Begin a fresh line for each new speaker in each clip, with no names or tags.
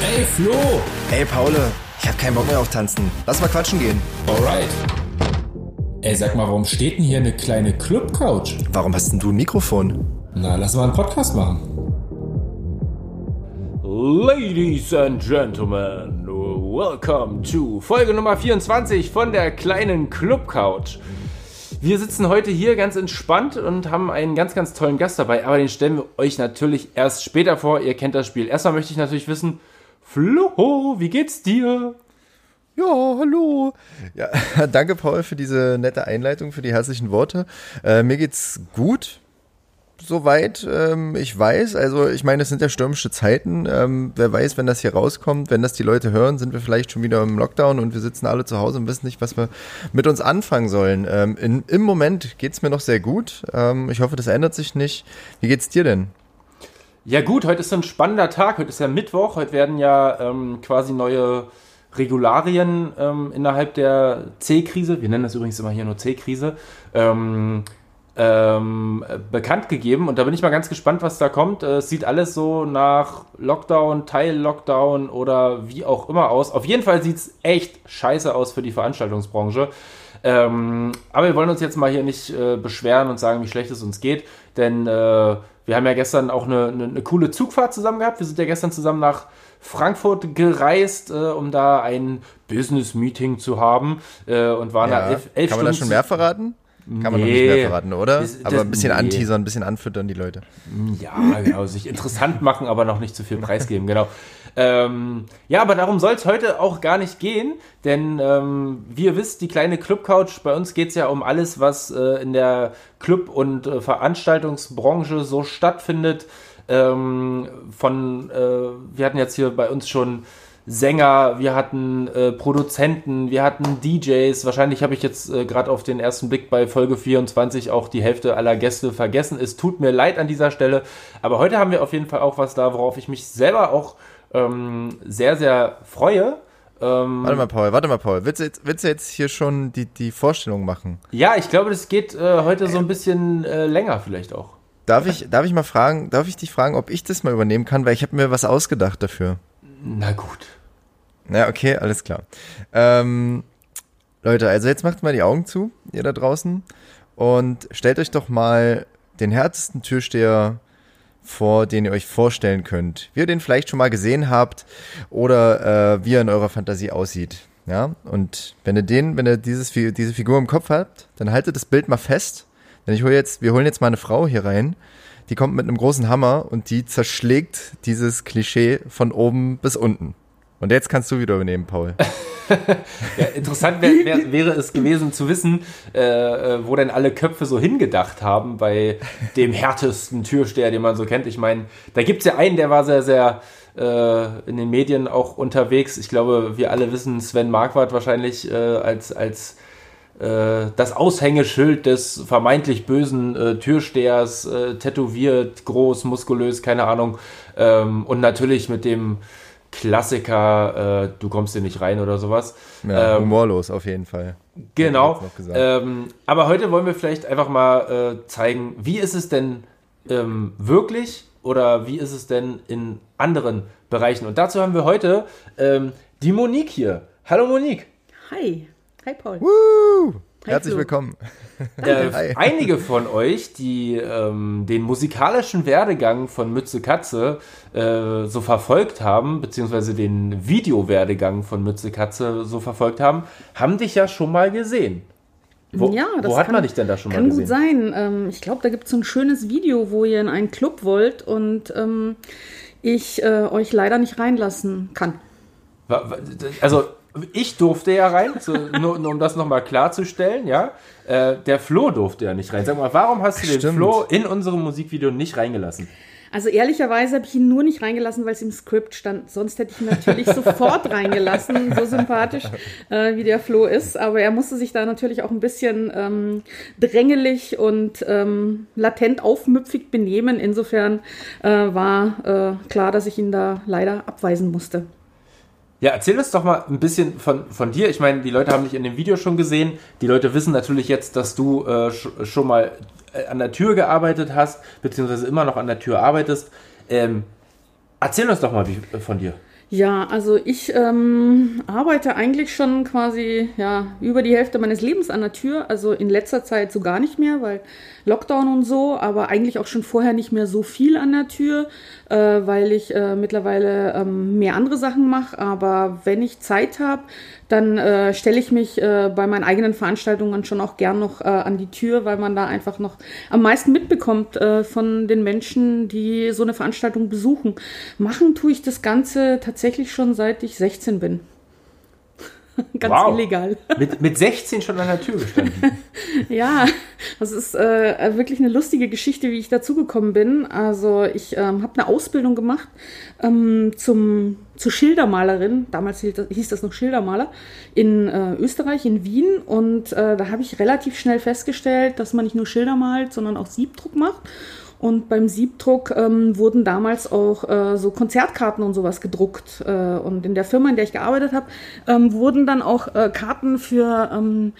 Ey, Flo!
Ey, Paul, ich hab keinen Bock mehr auf Tanzen. Lass mal quatschen gehen.
Alright. Ey, sag mal, warum steht denn hier eine kleine Club-Couch?
Warum hast denn du ein Mikrofon?
Na, lass mal einen Podcast machen.
Ladies and Gentlemen, welcome to Folge Nummer 24 von der kleinen Club Couch. Wir sitzen heute hier ganz entspannt und haben einen ganz, ganz tollen Gast dabei, aber den stellen wir euch natürlich erst später vor. Ihr kennt das Spiel. Erstmal möchte ich natürlich wissen, Flo, wie geht's dir?
Ja, hallo. Ja, danke, Paul, für diese nette Einleitung, für die herzlichen Worte. Äh, mir geht's gut soweit ähm, ich weiß. Also ich meine, es sind ja stürmische Zeiten. Ähm, wer weiß, wenn das hier rauskommt, wenn das die Leute hören, sind wir vielleicht schon wieder im Lockdown und wir sitzen alle zu Hause und wissen nicht, was wir mit uns anfangen sollen. Ähm, in, Im Moment geht's mir noch sehr gut. Ähm, ich hoffe, das ändert sich nicht. Wie geht's dir denn?
Ja gut, heute ist ein spannender Tag. Heute ist ja Mittwoch. Heute werden ja ähm, quasi neue Regularien ähm, innerhalb der C-Krise, wir nennen das übrigens immer hier nur C-Krise, ähm, ähm, bekannt gegeben. Und da bin ich mal ganz gespannt, was da kommt. Äh, es sieht alles so nach Lockdown, Teil-Lockdown oder wie auch immer aus. Auf jeden Fall sieht es echt scheiße aus für die Veranstaltungsbranche. Ähm, aber wir wollen uns jetzt mal hier nicht äh, beschweren und sagen, wie schlecht es uns geht, denn äh, wir haben ja gestern auch eine, eine, eine, coole Zugfahrt zusammen gehabt. Wir sind ja gestern zusammen nach Frankfurt gereist, äh, um da ein Business-Meeting zu haben äh, und waren
Ja.
da elf, elf
Kann man das
Stunden
schon mehr verraten? Kann man noch nicht
Nee.
mehr verraten, oder?
Das-
Aber
das-
ein bisschen
nee.
anteasern, ein bisschen anfüttern die Leute.
Ja, genau, sich interessant machen, aber noch nicht zu viel preisgeben, genau. Ähm, ja, aber darum soll es heute auch gar nicht gehen, denn ähm, wie ihr wisst, die kleine Club-Couch, bei uns geht es ja um alles, was äh, in der Club- und äh, Veranstaltungsbranche so stattfindet. Ähm, von, äh, wir hatten jetzt hier bei uns schon Sänger, wir hatten äh, Produzenten, wir hatten DJs. Wahrscheinlich habe ich jetzt äh, gerade auf den ersten Blick bei Folge 24 auch die Hälfte aller Gäste vergessen. Es tut mir leid an dieser Stelle. Aber heute haben wir auf jeden Fall auch was da, worauf ich mich selber auch ähm, sehr, sehr freue. Ähm,
Warte mal, Paul, warte mal, Paul. Willst du jetzt, willst du jetzt hier schon die, die Vorstellung machen?
ja, ich glaube, das geht äh, heute so ein bisschen äh, länger vielleicht auch.
Darf ich, darf ich mal fragen, darf ich dich fragen, ob ich das mal übernehmen kann, weil ich habe mir was ausgedacht dafür.
Na gut.
Na, okay, alles klar. Ähm, Leute, also jetzt macht mal die Augen zu, ihr da draußen, und stellt euch doch mal den härtesten Türsteher vor, den ihr euch vorstellen könnt. Wie ihr den vielleicht schon mal gesehen habt oder äh, wie er in eurer Fantasie aussieht. Ja, und wenn ihr den, wenn ihr dieses, diese Figur im Kopf habt, dann haltet das Bild mal fest. Denn ich hole jetzt, wir holen jetzt mal eine Frau hier rein, die kommt mit einem großen Hammer und die zerschlägt dieses Klischee von oben bis unten. Und jetzt kannst du wieder übernehmen, Paul.
Ja, interessant wär, wär, wäre es gewesen zu wissen, äh, äh, wo denn alle Köpfe so hingedacht haben bei dem härtesten Türsteher, den man so kennt. Ich meine, da gibt es ja einen, der war sehr, sehr äh, in den Medien auch unterwegs. Ich glaube, wir alle wissen Sven Marquardt wahrscheinlich äh, als, als äh, das Aushängeschild des vermeintlich bösen äh, Türstehers, äh, tätowiert, groß, muskulös, keine Ahnung. Ähm, und natürlich mit dem Klassiker, äh, du kommst hier nicht rein oder sowas.
Ja,
Ähm,
humorlos auf jeden Fall.
Genau. Ähm, aber heute wollen wir vielleicht einfach mal äh, zeigen, wie ist es denn ähm, wirklich oder wie ist es denn in anderen Bereichen. Und dazu haben wir heute ähm, die Monique hier. Hallo Monique.
Hi. Hi, Paul.
Woo! Herzlich willkommen.
Äh, einige von euch, die ähm, den musikalischen Werdegang von Mütze Katze äh, so verfolgt haben, beziehungsweise den Videowerdegang von Mütze Katze so verfolgt haben, haben dich ja schon mal gesehen. Wo,
ja, das
wo hat
kann,
man dich denn da schon mal
kann
gesehen?
gut sein. Ähm, ich glaube, da gibt es so ein schönes Video, wo ihr in einen Club wollt und ähm, ich äh, euch leider nicht reinlassen kann.
Also, ich durfte ja rein, so, nur, nur um das nochmal klarzustellen, ja. Äh, der Flo durfte ja nicht rein. Sag mal, warum hast du den
Stimmt.
Flo in unserem Musikvideo nicht reingelassen?
Also ehrlicherweise habe ich ihn nur nicht reingelassen, weil es im Skript stand. Sonst hätte ich ihn natürlich sofort reingelassen, so sympathisch äh, wie der Flo ist. Aber er musste sich da natürlich auch ein bisschen ähm, drängelig und ähm, latent aufmüpfig benehmen. Insofern äh, war äh, klar, dass ich ihn da leider abweisen musste.
Ja, erzähl uns doch mal ein bisschen von, von dir. Ich meine, die Leute haben dich in dem Video schon gesehen. Die Leute wissen natürlich jetzt, dass du äh, sch schon mal äh, an der Tür gearbeitet hast, beziehungsweise immer noch an der Tür arbeitest. Ähm, erzähl uns doch mal wie, von dir.
Ja, also ich ähm, arbeite eigentlich schon quasi ja, über die Hälfte meines Lebens an der Tür. Also in letzter Zeit so gar nicht mehr, weil Lockdown und so, aber eigentlich auch schon vorher nicht mehr so viel an der Tür, äh, weil ich äh, mittlerweile ähm, mehr andere Sachen mache. Aber wenn ich Zeit habe, dann äh, stelle ich mich äh, bei meinen eigenen Veranstaltungen schon auch gern noch äh, an die Tür, weil man da einfach noch am meisten mitbekommt äh, von den Menschen, die so eine Veranstaltung besuchen. Machen tue ich das Ganze tatsächlich schon seit ich 16 bin. Ganz wow. illegal.
Mit, mit 16 schon an der Tür gestanden.
ja, das ist äh, wirklich eine lustige Geschichte, wie ich dazugekommen bin. Also ich ähm, habe eine Ausbildung gemacht ähm, zum, zur Schildermalerin. Damals hieß das noch Schildermaler in äh, Österreich, in Wien. Und äh, da habe ich relativ schnell festgestellt, dass man nicht nur Schilder malt, sondern auch Siebdruck macht. Und beim Siebdruck ähm, wurden damals auch äh, so Konzertkarten und sowas gedruckt. Äh, und in der Firma, in der ich gearbeitet habe, ähm, wurden dann auch äh, Karten für ähm,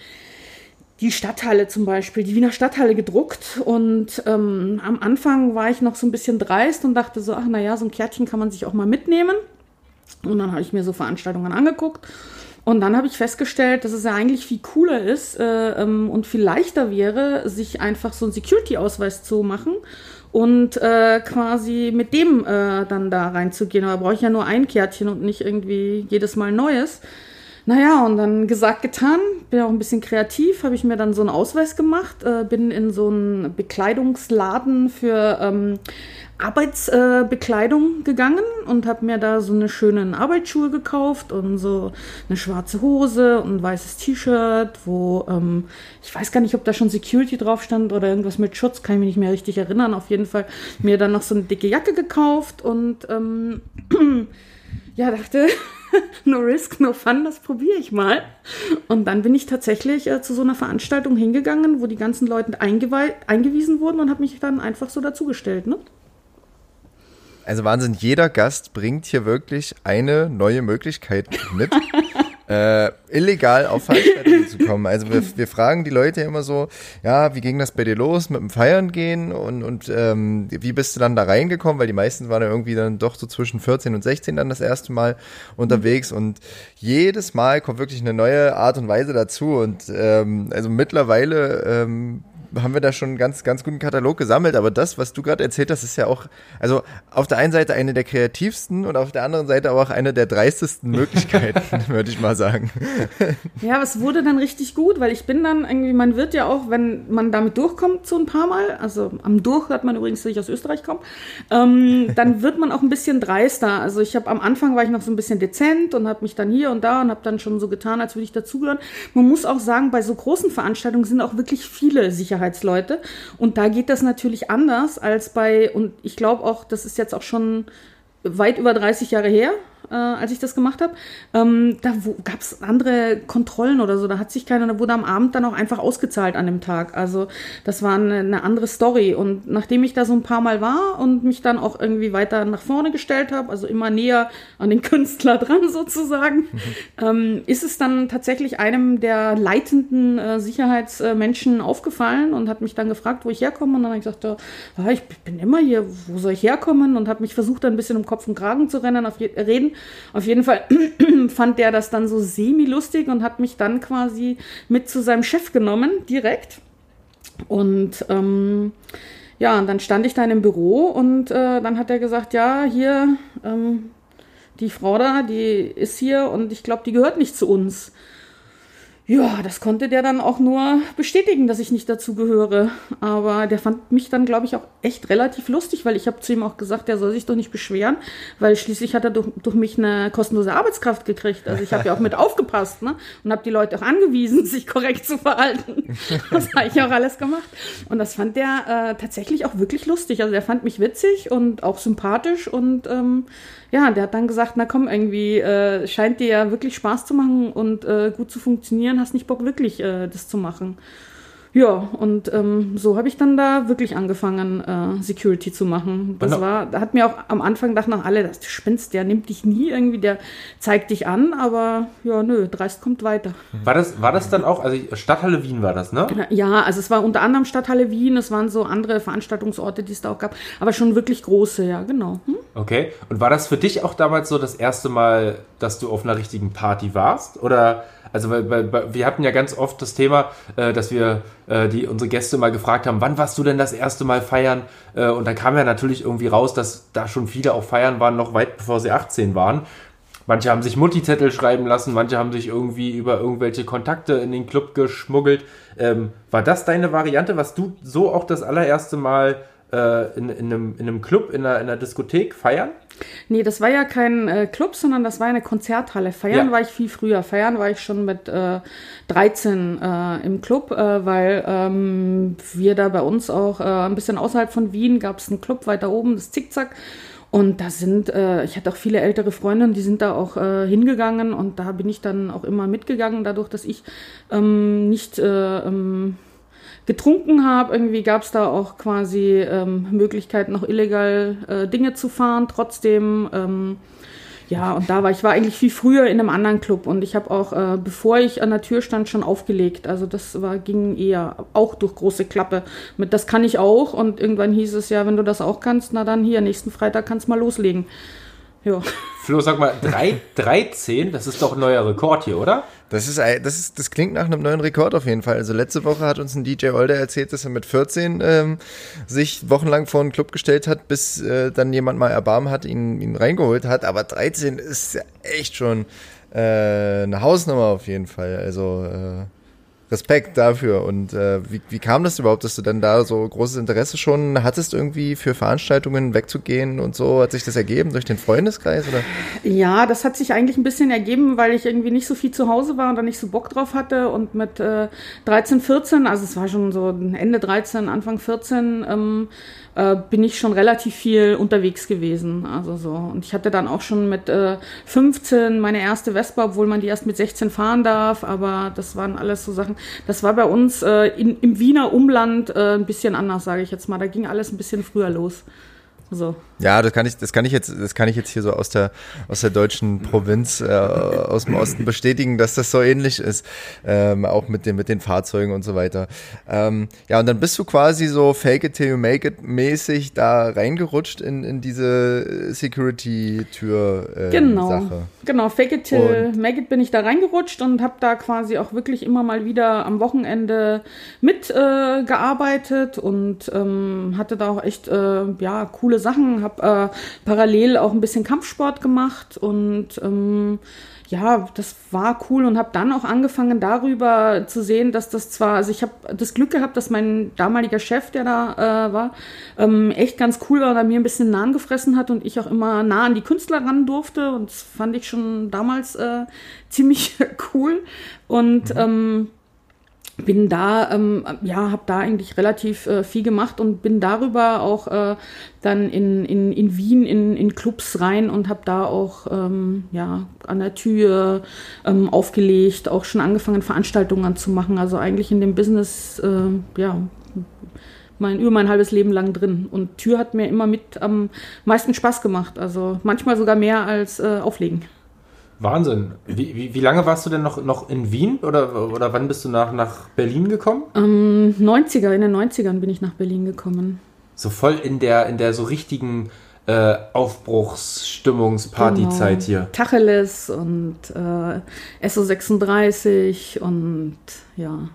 die Stadthalle zum Beispiel, die Wiener Stadthalle gedruckt. Und ähm, am Anfang war ich noch so ein bisschen dreist und dachte so, ach naja, so ein Kärtchen kann man sich auch mal mitnehmen. Und dann habe ich mir so Veranstaltungen angeguckt. Und dann habe ich festgestellt, dass es ja eigentlich viel cooler ist äh, ähm, und viel leichter wäre, sich einfach so einen Security-Ausweis zu machen und äh, quasi mit dem äh, dann da reinzugehen. Aber brauche ich ja nur ein Kärtchen und nicht irgendwie jedes Mal neues. Naja, und dann gesagt, getan, bin auch ein bisschen kreativ, habe ich mir dann so einen Ausweis gemacht, äh, bin in so einen Bekleidungsladen für ähm, Arbeitsbekleidung äh, gegangen und habe mir da so eine schönen Arbeitsschuhe gekauft und so eine schwarze Hose und ein weißes T-Shirt, wo ähm, ich weiß gar nicht, ob da schon Security drauf stand oder irgendwas mit Schutz, kann ich mich nicht mehr richtig erinnern. Auf jeden Fall mir dann noch so eine dicke Jacke gekauft und ähm, ja, dachte, no risk, no fun, das probiere ich mal. Und dann bin ich tatsächlich äh, zu so einer Veranstaltung hingegangen, wo die ganzen Leute eingewiesen wurden und habe mich dann einfach so dazugestellt. Ne?
Also Wahnsinn, jeder Gast bringt hier wirklich eine neue Möglichkeit mit. äh, illegal auf Veranstaltungen zu kommen. Also wir, wir fragen die Leute immer so, ja, wie ging das bei dir los mit dem Feiern gehen und, und ähm, wie bist du dann da reingekommen? Weil die meisten waren ja irgendwie dann doch so zwischen 14 und 16 dann das erste Mal unterwegs und jedes Mal kommt wirklich eine neue Art und Weise dazu und ähm, also mittlerweile ähm, haben wir da schon einen ganz, ganz guten Katalog gesammelt. Aber das, was du gerade erzählt hast, ist ja auch, also auf der einen Seite eine der kreativsten und auf der anderen Seite aber auch eine der dreistesten Möglichkeiten, würde ich mal sagen.
Ja, aber es wurde dann richtig gut, weil ich bin dann irgendwie, man wird ja auch, wenn man damit durchkommt, so ein paar Mal, also am Durch hört man übrigens, dass ich aus Österreich komme, ähm, dann wird man auch ein bisschen dreister. Also ich habe am Anfang war ich noch so ein bisschen dezent und habe mich dann hier und da und habe dann schon so getan, als würde ich dazugehören. Man muss auch sagen, bei so großen Veranstaltungen sind auch wirklich viele Sicherheiten Sicherheitsleute. Und da geht das natürlich anders als bei, und ich glaube auch, das ist jetzt auch schon weit über 30 Jahre her, äh, als ich das gemacht habe. Ähm, da gab es andere Kontrollen oder so. Da hat sich keiner, da wurde am Abend dann auch einfach ausgezahlt an dem Tag. Also das war eine, eine andere Story. Und nachdem ich da so ein paar Mal war und mich dann auch irgendwie weiter nach vorne gestellt habe, also immer näher an den Künstler dran sozusagen, mhm. ähm, ist es dann tatsächlich einem der leitenden äh, Sicherheitsmenschen aufgefallen und hat mich dann gefragt, wo ich herkomme. Und dann habe ich gesagt, ja, ich bin immer hier, wo soll ich herkommen? Und habe mich versucht, ein bisschen um Kopf und Kragen zu rennen, auf reden. Auf jeden Fall fand der das dann so semi-lustig und hat mich dann quasi mit zu seinem Chef genommen, direkt. Und ähm, ja, und dann stand ich da in einem Büro und äh, dann hat er gesagt, ja, hier, ähm, die Frau da, die ist hier und ich glaube, die gehört nicht zu uns. Ja, das konnte der dann auch nur bestätigen, dass ich nicht dazu gehöre. Aber der fand mich dann, glaube ich, auch echt relativ lustig, weil ich habe zu ihm auch gesagt, der soll sich doch nicht beschweren, weil schließlich hat er durch, durch mich eine kostenlose Arbeitskraft gekriegt. Also ich habe ja auch mit aufgepasst ne? und habe die Leute auch angewiesen, sich korrekt zu verhalten. Das habe ich auch alles gemacht. Und das fand der äh, tatsächlich auch wirklich lustig. Also der fand mich witzig und auch sympathisch und ähm, ja, der hat dann gesagt, na komm, irgendwie äh, scheint dir ja wirklich Spaß zu machen und äh, gut zu funktionieren, hast nicht Bock wirklich äh, das zu machen. Ja, und ähm, so habe ich dann da wirklich angefangen, äh, Security zu machen. Das
Genau.
war, da hat mir auch am Anfang dachten auch alle, das spinnst, der nimmt dich nie irgendwie, der zeigt dich an, aber ja, nö, dreist kommt weiter.
War das, war das dann auch, also Stadthalle Wien war das, ne?
Ja, also es war unter anderem Stadthalle Wien, es waren so andere Veranstaltungsorte, die es da auch gab, aber schon wirklich große, ja, genau. Hm?
Okay. Und war das für dich auch damals so das erste Mal, dass du auf einer richtigen Party warst? Oder, also weil, weil, wir hatten ja ganz oft das Thema, äh, dass wir äh, die unsere Gäste mal gefragt haben, wann warst du denn das erste Mal feiern? Äh, und dann kam ja natürlich irgendwie raus, dass da schon viele auch feiern waren, noch weit bevor sie 18 waren. Manche haben sich Multizettel schreiben lassen, manche haben sich irgendwie über irgendwelche Kontakte in den Club geschmuggelt. Ähm, war das deine Variante, was du so auch das allererste Mal äh, in, in, einem, in einem Club, in einer, in einer Diskothek feiern?
Nee, das war ja kein äh, Club, sondern das war eine Konzerthalle. Feiern
Ja.
war ich viel früher. Feiern war ich schon mit äh, 13 äh, im Club, äh, weil ähm, wir da bei uns auch äh, ein bisschen außerhalb von Wien gab es einen Club weiter oben, das Zickzack. Und da sind, äh, ich hatte auch viele ältere Freundinnen, die sind da auch hingegangen und da bin ich dann auch immer mitgegangen, dadurch, dass ich ähm, nicht äh, ähm, getrunken habe. Irgendwie gab es da auch quasi ähm, Möglichkeiten, noch illegal äh, Dinge zu fahren. Trotzdem, ähm, ja, und da war ich war eigentlich viel früher in einem anderen Club und ich habe auch, äh, bevor ich an der Tür stand, schon aufgelegt. Also das war ging eher auch durch große Klappe. Mit das kann ich auch und irgendwann hieß es ja, wenn du das auch kannst, na dann hier nächsten Freitag kannst mal loslegen. Ja.
Flo, sag mal, drei, 13, das ist doch ein neuer Rekord hier, oder?
Das ist, das ist, das klingt nach einem neuen Rekord auf jeden Fall. Also letzte Woche hat uns ein DJ Older erzählt, dass er mit 14 ähm, sich wochenlang vor einen Club gestellt hat, bis äh, dann jemand mal Erbarmen hat, ihn, ihn reingeholt hat. Aber 13 ist ja echt schon äh, eine Hausnummer auf jeden Fall. Also äh, Respekt dafür. Und äh, wie, wie kam das überhaupt, dass du dann da so großes Interesse schon hattest, irgendwie für Veranstaltungen wegzugehen und so? Hat sich das ergeben durch den Freundeskreis? Oder?
Ja, das hat sich eigentlich ein bisschen ergeben, weil ich irgendwie nicht so viel zu Hause war und dann nicht so Bock drauf hatte. Und mit äh, 13, 14, also es war schon so Ende 13, Anfang 14, ähm, äh, bin ich schon relativ viel unterwegs gewesen. Also so. Und ich hatte dann auch schon mit äh, 15 meine erste Vespa, obwohl man die erst mit 16 fahren darf. Aber das waren alles so Sachen. Das war bei uns äh, in, im Wiener Umland äh, ein bisschen anders, sage ich jetzt mal. Da ging alles ein bisschen früher los. So.
Ja, das kann ich, das kann ich jetzt, das kann ich jetzt hier so aus der, aus der deutschen Provinz, äh, aus dem Osten bestätigen, dass das so ähnlich ist, ähm, auch mit den, mit den Fahrzeugen und so weiter. Ähm, ja, und dann bist du quasi so Fake it till you make it mäßig da reingerutscht in, in diese Security-Tür äh,
Genau,
Sache.
genau. Fake it till make it bin ich da reingerutscht und habe da quasi auch wirklich immer mal wieder am Wochenende mitgearbeitet äh, gearbeitet und ähm, hatte da auch echt äh, ja coole Sachen. Habe äh, parallel auch ein bisschen Kampfsport gemacht und ähm, ja, das war cool und habe dann auch angefangen darüber zu sehen, dass das zwar, also ich habe das Glück gehabt, dass mein damaliger Chef, der da äh, war, ähm, echt ganz cool war und er mir ein bisschen Nahen gefressen hat und ich auch immer nah an die Künstler ran durfte und das fand ich schon damals äh, ziemlich cool und ähm, bin da, ähm, ja, habe da eigentlich relativ äh, viel gemacht und bin darüber auch äh, dann in, in, in Wien in, in Clubs rein und habe da auch ähm, ja, an der Tür ähm, aufgelegt, auch schon angefangen, Veranstaltungen zu machen. Also eigentlich in dem Business, äh, ja, mein, über mein halbes Leben lang drin. Und Tür hat mir immer mit am meisten Spaß gemacht. Also manchmal sogar mehr als äh, Auflegen.
Wahnsinn. Wie, wie, wie lange warst du denn noch, noch in Wien oder, oder wann bist du nach, nach Berlin gekommen?
Ähm, 90er, in den 90ern bin ich nach Berlin gekommen.
So voll in der, in der so richtigen äh, Aufbruchsstimmungspartyzeit hier.
Genau. Tacheles und äh, SO36 und ja,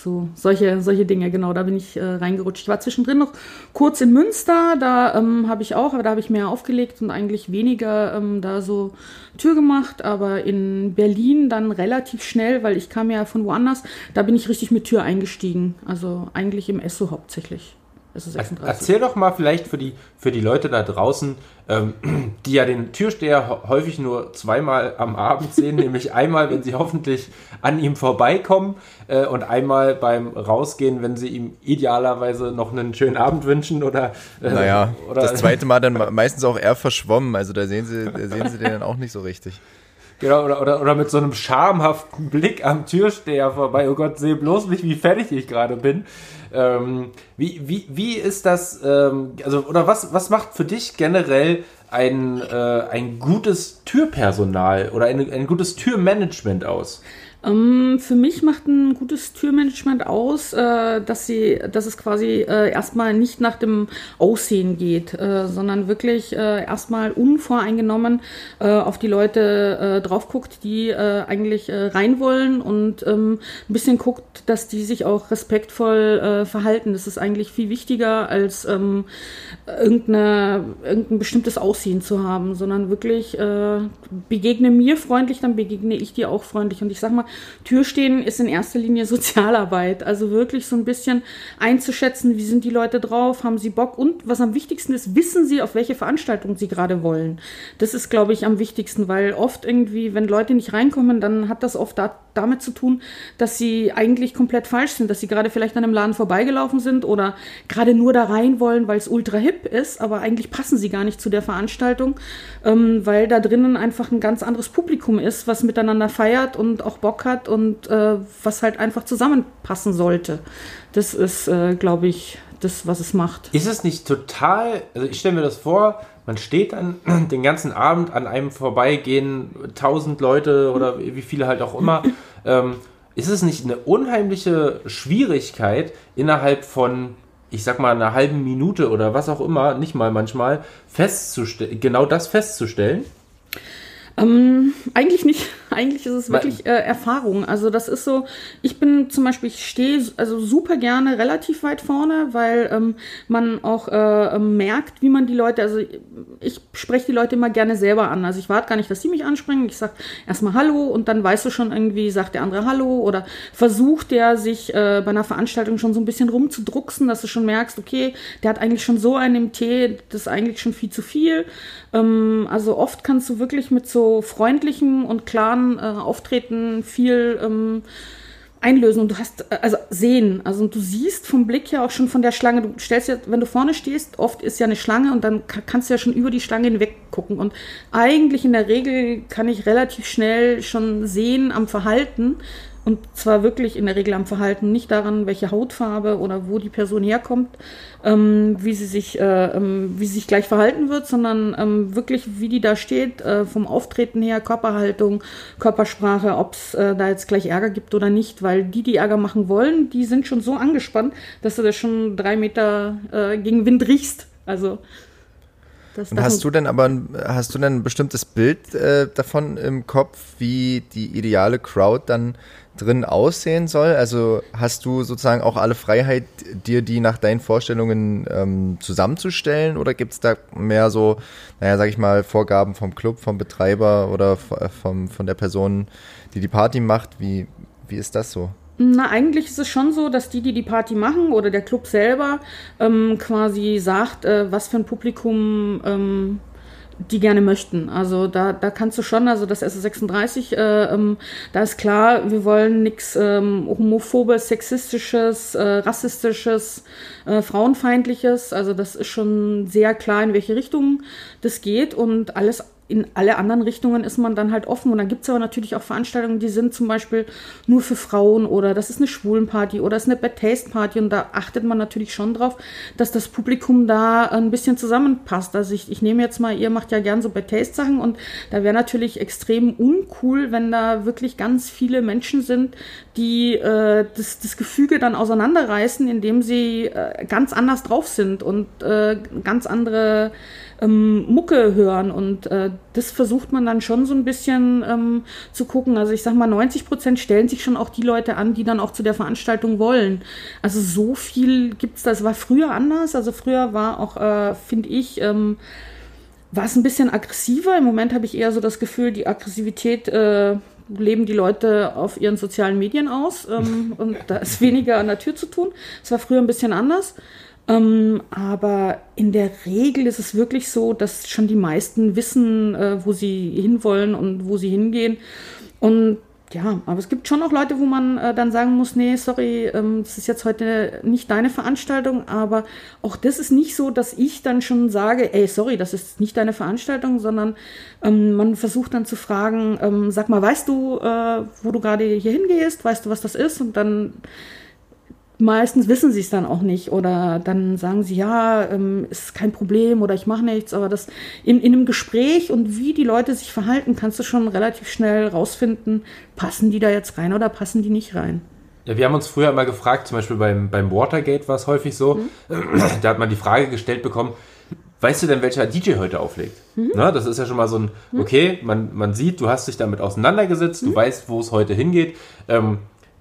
so solche, solche Dinge, genau, da bin ich äh, reingerutscht. Ich war zwischendrin noch kurz in Münster, da ähm, habe ich auch, aber da habe ich mehr aufgelegt und eigentlich weniger ähm, da so Tür gemacht, aber in Berlin dann relativ schnell, weil ich kam ja von woanders, da bin ich richtig mit Tür eingestiegen, also eigentlich im SO hauptsächlich. SO36.
Erzähl doch mal vielleicht für die, für die Leute da draußen, ähm, die ja den Türsteher häufig nur zweimal am Abend sehen, nämlich einmal, wenn sie hoffentlich an ihm vorbeikommen äh, und einmal beim Rausgehen, wenn sie ihm idealerweise noch einen schönen Abend wünschen oder, äh,
Naja,
oder
das zweite Mal dann me- meistens auch eher verschwommen, also da sehen sie, da sehen sie den dann auch nicht so richtig.
Genau, oder, oder, oder mit so einem schamhaften Blick am Türsteher vorbei. Oh Gott, sehe bloß nicht, wie fertig ich gerade bin. Ähm, wie, wie, wie ist das, ähm, also, oder was, was macht für dich generell ein, äh, ein gutes Türpersonal oder ein, ein gutes Türmanagement aus?
Ähm, für mich macht ein gutes Türmanagement aus, äh, dass sie, dass es quasi äh, erstmal nicht nach dem Aussehen geht, äh, sondern wirklich äh, erstmal unvoreingenommen äh, auf die Leute äh, drauf guckt, die eigentlich rein wollen und ähm, ein bisschen guckt, dass die sich auch respektvoll verhalten. Das ist eigentlich viel wichtiger als ähm, irgendeine, irgendein bestimmtes Aussehen zu haben, sondern wirklich begegne mir freundlich, dann begegne ich dir auch freundlich. Und ich sag mal, Türstehen ist in erster Linie Sozialarbeit. Also wirklich so ein bisschen einzuschätzen, wie sind die Leute drauf, haben sie Bock und was am wichtigsten ist, wissen sie, auf welche Veranstaltung sie gerade wollen. Das ist, glaube ich, am wichtigsten, weil oft irgendwie, wenn Leute nicht reinkommen, dann hat das oft da, damit zu tun, dass sie eigentlich komplett falsch sind, dass sie gerade vielleicht an einem Laden vorbeigelaufen sind oder gerade nur da rein wollen, weil es ultra hip ist, aber eigentlich passen sie gar nicht zu der Veranstaltung, ähm, weil da drinnen einfach ein ganz anderes Publikum ist, was miteinander feiert und auch Bock hat und äh, was halt einfach zusammenpassen sollte. Das ist, äh, glaube ich, das, was es macht.
Ist es nicht total, also ich stelle mir das vor, man steht dann den ganzen Abend an einem vorbeigehen, tausend Leute oder wie viele halt auch immer. ähm, ist es nicht eine unheimliche Schwierigkeit innerhalb von, ich sag mal, einer halben Minute oder was auch immer, nicht mal manchmal, festzustellen, genau das festzustellen?
Ähm, eigentlich nicht. Eigentlich ist es wirklich äh, Erfahrung. Also das ist so, ich bin zum Beispiel, ich stehe also super gerne relativ weit vorne, weil ähm, man auch äh, ähm, merkt, wie man die Leute, also ich spreche die Leute immer gerne selber an. Also ich warte gar nicht, dass sie mich ansprechen. Ich sage erstmal Hallo und dann weißt du schon irgendwie, sagt der andere Hallo oder versucht der sich äh, bei einer Veranstaltung schon so ein bisschen rumzudrucksen, dass du schon merkst, okay, der hat eigentlich schon so einen im Tee, das ist eigentlich schon viel zu viel. Ähm, also oft kannst du wirklich mit so freundlichem und klaren äh, Auftreten viel ähm, einlösen und du hast, äh, also sehen, also du siehst vom Blick her auch schon von der Schlange, du stellst ja, wenn du vorne stehst, oft ist ja eine Schlange und dann kannst du ja schon über die Schlange hinweg gucken. Und eigentlich in der Regel kann ich relativ schnell schon sehen am Verhalten, und zwar wirklich in der Regel am Verhalten, nicht daran, welche Hautfarbe oder wo die Person herkommt, ähm, wie sie sich, äh, ähm, wie sie sich gleich verhalten wird, sondern ähm, wirklich, wie die da steht, äh, vom Auftreten her, Körperhaltung, Körpersprache, ob es äh, da jetzt gleich Ärger gibt oder nicht, weil die, die Ärger machen wollen, die sind schon so angespannt, dass du da schon drei Meter äh, gegen Wind riechst. Also
das, und hast du denn aber ein, hast du denn ein bestimmtes Bild äh, davon im Kopf, wie die ideale Crowd dann drin aussehen soll? Also hast du sozusagen auch alle Freiheit, dir die nach deinen Vorstellungen ähm, zusammenzustellen oder gibt es da mehr so, naja, sag ich mal, Vorgaben vom Club, vom Betreiber oder vom, von der Person, die die Party macht? Wie, wie ist das so?
Na, eigentlich ist es schon so, dass die, die die Party machen oder der Club selber ähm, quasi sagt, äh, was für ein Publikum ähm, die gerne möchten. Also da, da kannst du schon, also das S36, äh, ähm, da ist klar, wir wollen nichts ähm, homophobes, sexistisches, äh, rassistisches, äh, frauenfeindliches. Also das ist schon sehr klar, in welche Richtung das geht und alles in alle anderen Richtungen ist man dann halt offen. Und dann gibt es aber natürlich auch Veranstaltungen, die sind zum Beispiel nur für Frauen oder das ist eine Schwulenparty oder das ist eine Bad Taste Party. Und da achtet man natürlich schon drauf, dass das Publikum da ein bisschen zusammenpasst. Also ich, ich nehme jetzt mal, ihr macht ja gern so Bad Taste Sachen und da wäre natürlich extrem uncool, wenn da wirklich ganz viele Menschen sind, die äh, das, das Gefüge dann auseinanderreißen, indem sie äh, ganz anders drauf sind und äh, ganz andere ähm, Mucke hören. Und äh, das versucht man dann schon so ein bisschen ähm, zu gucken. Also ich sag mal, 90 Prozent stellen sich schon auch die Leute an, die dann auch zu der Veranstaltung wollen. Also so viel gibt's da. Es war früher anders. Also früher war auch, äh, finde ich, ähm, war es ein bisschen aggressiver. Im Moment habe ich eher so das Gefühl, die Aggressivität äh, leben die Leute auf ihren sozialen Medien aus ähm, und da ist weniger an der Tür zu tun. Es war früher ein bisschen anders. Ähm, aber in der Regel ist es wirklich so, dass schon die meisten wissen, äh, wo sie hinwollen und wo sie hingehen. Und ja, aber es gibt schon auch Leute, wo man äh, dann sagen muss, nee, sorry, ähm, das ist jetzt heute nicht deine Veranstaltung, aber auch das ist nicht so, dass ich dann schon sage, ey, sorry, das ist nicht deine Veranstaltung, sondern ähm, man versucht dann zu fragen, ähm, sag mal, weißt du, äh, wo du gerade hier hingehst, weißt du, was das ist? Und dann meistens wissen sie es dann auch nicht oder dann sagen sie, ja, ähm, ist kein Problem oder ich mache nichts, aber das in, in einem Gespräch und wie die Leute sich verhalten, kannst du schon relativ schnell rausfinden, passen die da jetzt rein oder passen die nicht rein.
Ja, wir haben uns früher immer gefragt, zum Beispiel beim, beim Watergate war es häufig so, mhm. da hat man die Frage gestellt bekommen, weißt du denn, welcher DJ heute auflegt? Mhm. Na, das ist ja schon mal so ein, mhm. okay, man, man sieht, du hast dich damit auseinandergesetzt, du mhm. weißt, wo es heute hingeht. Ähm,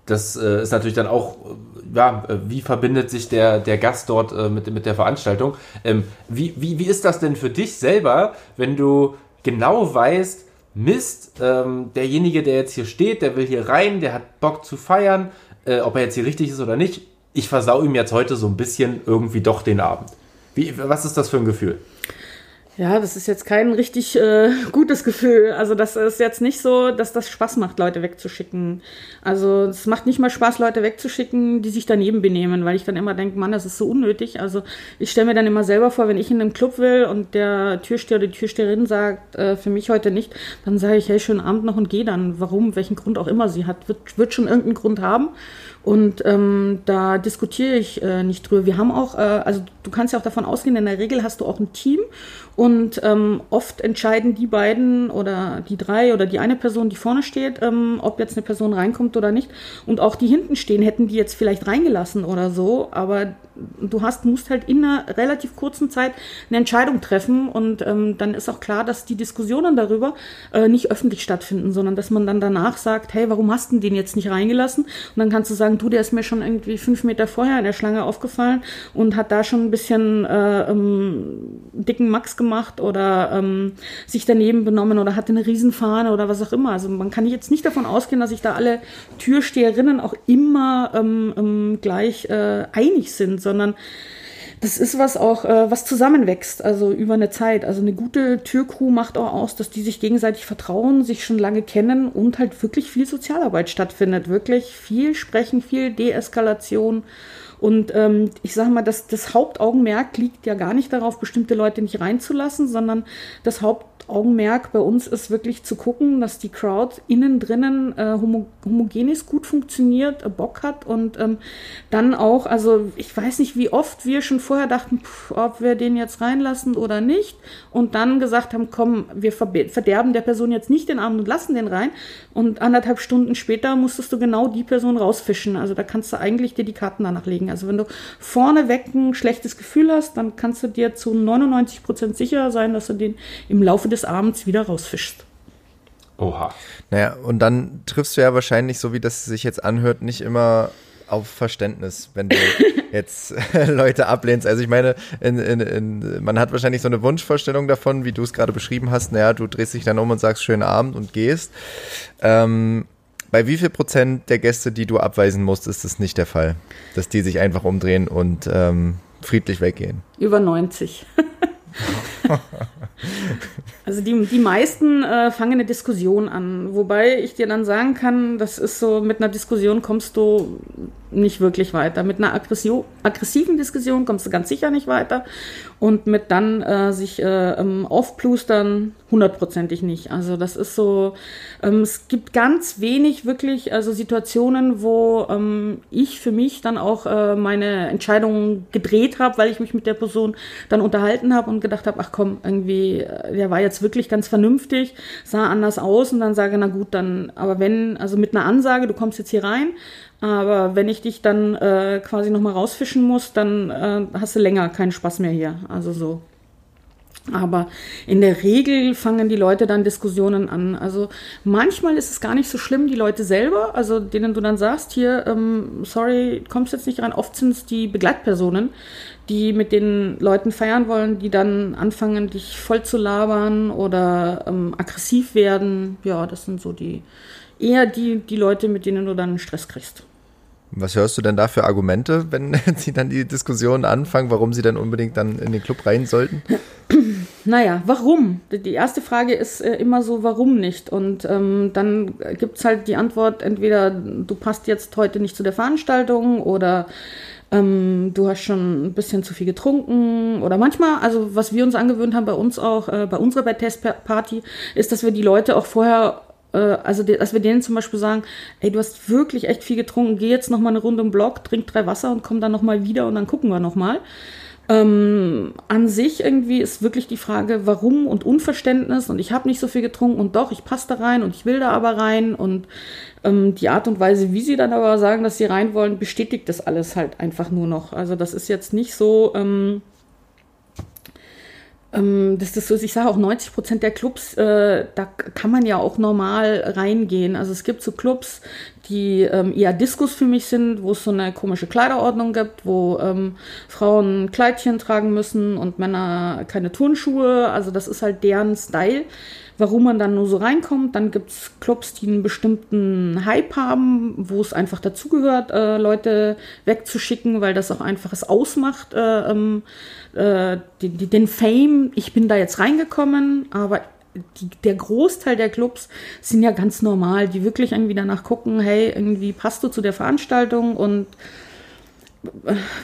das äh, ist natürlich dann auch, äh, ja, äh, wie verbindet sich der, der Gast dort äh, mit, mit der Veranstaltung? Ähm, wie, wie, wie ist das denn für dich selber, wenn du genau weißt, Mist, ähm, derjenige, der jetzt hier steht, der will hier rein, der hat Bock zu feiern, äh, ob er jetzt hier richtig ist oder nicht. Ich versau ihm jetzt heute so ein bisschen irgendwie doch den Abend. Wie, was ist das für ein Gefühl?
Ja, das ist jetzt kein richtig äh, gutes Gefühl. Also das ist jetzt nicht so, dass das Spaß macht, Leute wegzuschicken. Also es macht nicht mal Spaß, Leute wegzuschicken, die sich daneben benehmen, weil ich dann immer denke, Mann, das ist so unnötig. Also ich stelle mir dann immer selber vor, wenn ich in einem Club will und der Türsteher oder die Türsteherin sagt, äh, für mich heute nicht, dann sage ich, hey, schönen Abend noch und gehe dann. Warum, welchen Grund auch immer sie hat, wird, wird schon irgendeinen Grund haben. Und ähm, da diskutiere ich äh, nicht drüber. Wir haben auch, äh, also du kannst ja auch davon ausgehen, in der Regel hast du auch ein Team und ähm, oft entscheiden die beiden oder die drei oder die eine Person, die vorne steht, ähm, ob jetzt eine Person reinkommt oder nicht. Und auch die hinten stehen, hätten die jetzt vielleicht reingelassen oder so. Aber du hast, musst halt in einer relativ kurzen Zeit eine Entscheidung treffen. Und ähm, dann ist auch klar, dass die Diskussionen darüber äh, nicht öffentlich stattfinden, sondern dass man dann danach sagt, hey, warum hast du den jetzt nicht reingelassen? Und dann kannst du sagen, du, der ist mir schon irgendwie fünf Meter vorher in der Schlange aufgefallen und hat da schon ein bisschen äh, ähm, dicken Max gemacht gemacht oder ähm, sich daneben benommen oder hatte eine Riesenfahne oder was auch immer. Also man kann jetzt nicht davon ausgehen, dass sich da alle Türsteherinnen auch immer ähm, ähm, gleich äh, einig sind, sondern das ist was auch, äh, was zusammenwächst, also über eine Zeit. Also eine gute Türcrew macht auch aus, dass die sich gegenseitig vertrauen, sich schon lange kennen und halt wirklich viel Sozialarbeit stattfindet. Wirklich viel Sprechen, viel Deeskalation und ähm, ich sage mal, das, das Hauptaugenmerk liegt ja gar nicht darauf, bestimmte Leute nicht reinzulassen, sondern das Hauptaugenmerk bei uns ist wirklich zu gucken, dass die Crowd innen drinnen äh, homo homogenes gut funktioniert, äh, Bock hat und ähm, dann auch, also ich weiß nicht, wie oft wir schon vorher dachten, pff, ob wir den jetzt reinlassen oder nicht und dann gesagt haben, komm, wir verderben der Person jetzt nicht den Abend und lassen den rein und anderthalb Stunden später musstest du genau die Person rausfischen. Also da kannst du eigentlich dir die Karten danach legen. Also wenn du vorneweg ein schlechtes Gefühl hast, dann kannst du dir zu 99 Prozent sicher sein, dass du den im Laufe des Abends wieder rausfischst.
Oha. Naja, und dann triffst du ja wahrscheinlich, so wie das sich jetzt anhört, nicht immer auf Verständnis, wenn du jetzt Leute ablehnst. Also ich meine, in, in, in, man hat wahrscheinlich so eine Wunschvorstellung davon, wie du es gerade beschrieben hast. Naja, du drehst dich dann um und sagst schönen Abend und gehst. Ähm, bei wie viel Prozent der Gäste, die du abweisen musst, ist das nicht der Fall? Dass die sich einfach umdrehen und ähm, friedlich weggehen?
Über 90. also die, die meisten äh, fangen eine Diskussion an, wobei ich dir dann sagen kann, das ist so, mit einer Diskussion kommst du nicht wirklich weiter. Mit einer aggressiven Diskussion kommst du ganz sicher nicht weiter. Und mit dann äh, sich äh, ähm, aufplustern, hundertprozentig nicht. Also das ist so, ähm, es gibt ganz wenig wirklich, also Situationen, wo ähm, ich für mich dann auch äh, meine Entscheidung gedreht habe, weil ich mich mit der Person dann unterhalten habe und gedacht habe, ach komm, irgendwie, äh, der war jetzt wirklich ganz vernünftig, sah anders aus und dann sage, na gut, dann, aber wenn, also mit einer Ansage, du kommst jetzt hier rein, aber wenn ich dich dann äh, quasi nochmal rausfischen muss, dann äh, hast du länger keinen Spaß mehr hier. Also so. Aber in der Regel fangen die Leute dann Diskussionen an. Also manchmal ist es gar nicht so schlimm, die Leute selber, also denen du dann sagst, hier, ähm, sorry, kommst jetzt nicht rein. Oft sind es die Begleitpersonen, die mit den Leuten feiern wollen, die dann anfangen, dich voll zu labern oder ähm, aggressiv werden. Ja, das sind so die eher die, die Leute, mit denen du dann Stress kriegst.
Was hörst du denn da für Argumente, wenn sie dann die Diskussion anfangen, warum sie dann unbedingt dann in den Club rein sollten?
Naja, warum? Die erste Frage ist äh, immer so, warum nicht? Und ähm, dann gibt es halt die Antwort, entweder du passt jetzt heute nicht zu der Veranstaltung oder ähm, du hast schon ein bisschen zu viel getrunken oder manchmal, also was wir uns angewöhnt haben bei uns auch, äh, bei unserer Bad-Test-Party, ist, dass wir die Leute auch vorher also dass wir denen zum Beispiel sagen, ey, du hast wirklich echt viel getrunken, geh jetzt noch mal eine Runde im Block, trink drei Wasser und komm dann noch mal wieder und dann gucken wir noch mal. Ähm, an sich irgendwie ist wirklich die Frage, warum und Unverständnis und ich habe nicht so viel getrunken und doch, ich passe da rein und ich will da aber rein und ähm, die Art und Weise, wie sie dann aber sagen, dass sie rein wollen, bestätigt das alles halt einfach nur noch. Also das ist jetzt nicht so, ähm, das ist so, ich sage auch 90 Prozent der Clubs, äh, da kann man ja auch normal reingehen. Also es gibt so Clubs, die ähm, eher Diskus für mich sind, wo es so eine komische Kleiderordnung gibt, wo ähm, Frauen Kleidchen tragen müssen und Männer keine Turnschuhe. Also das ist halt deren Style warum man dann nur so reinkommt. Dann gibt es Clubs, die einen bestimmten Hype haben, wo es einfach dazugehört, äh, Leute wegzuschicken, weil das auch einfach es ausmacht, äh, ähm, äh, die, die, den Fame. Ich bin da jetzt reingekommen, aber die, der Großteil der Clubs sind ja ganz normal, die wirklich irgendwie danach gucken, hey, irgendwie passt du zu der Veranstaltung und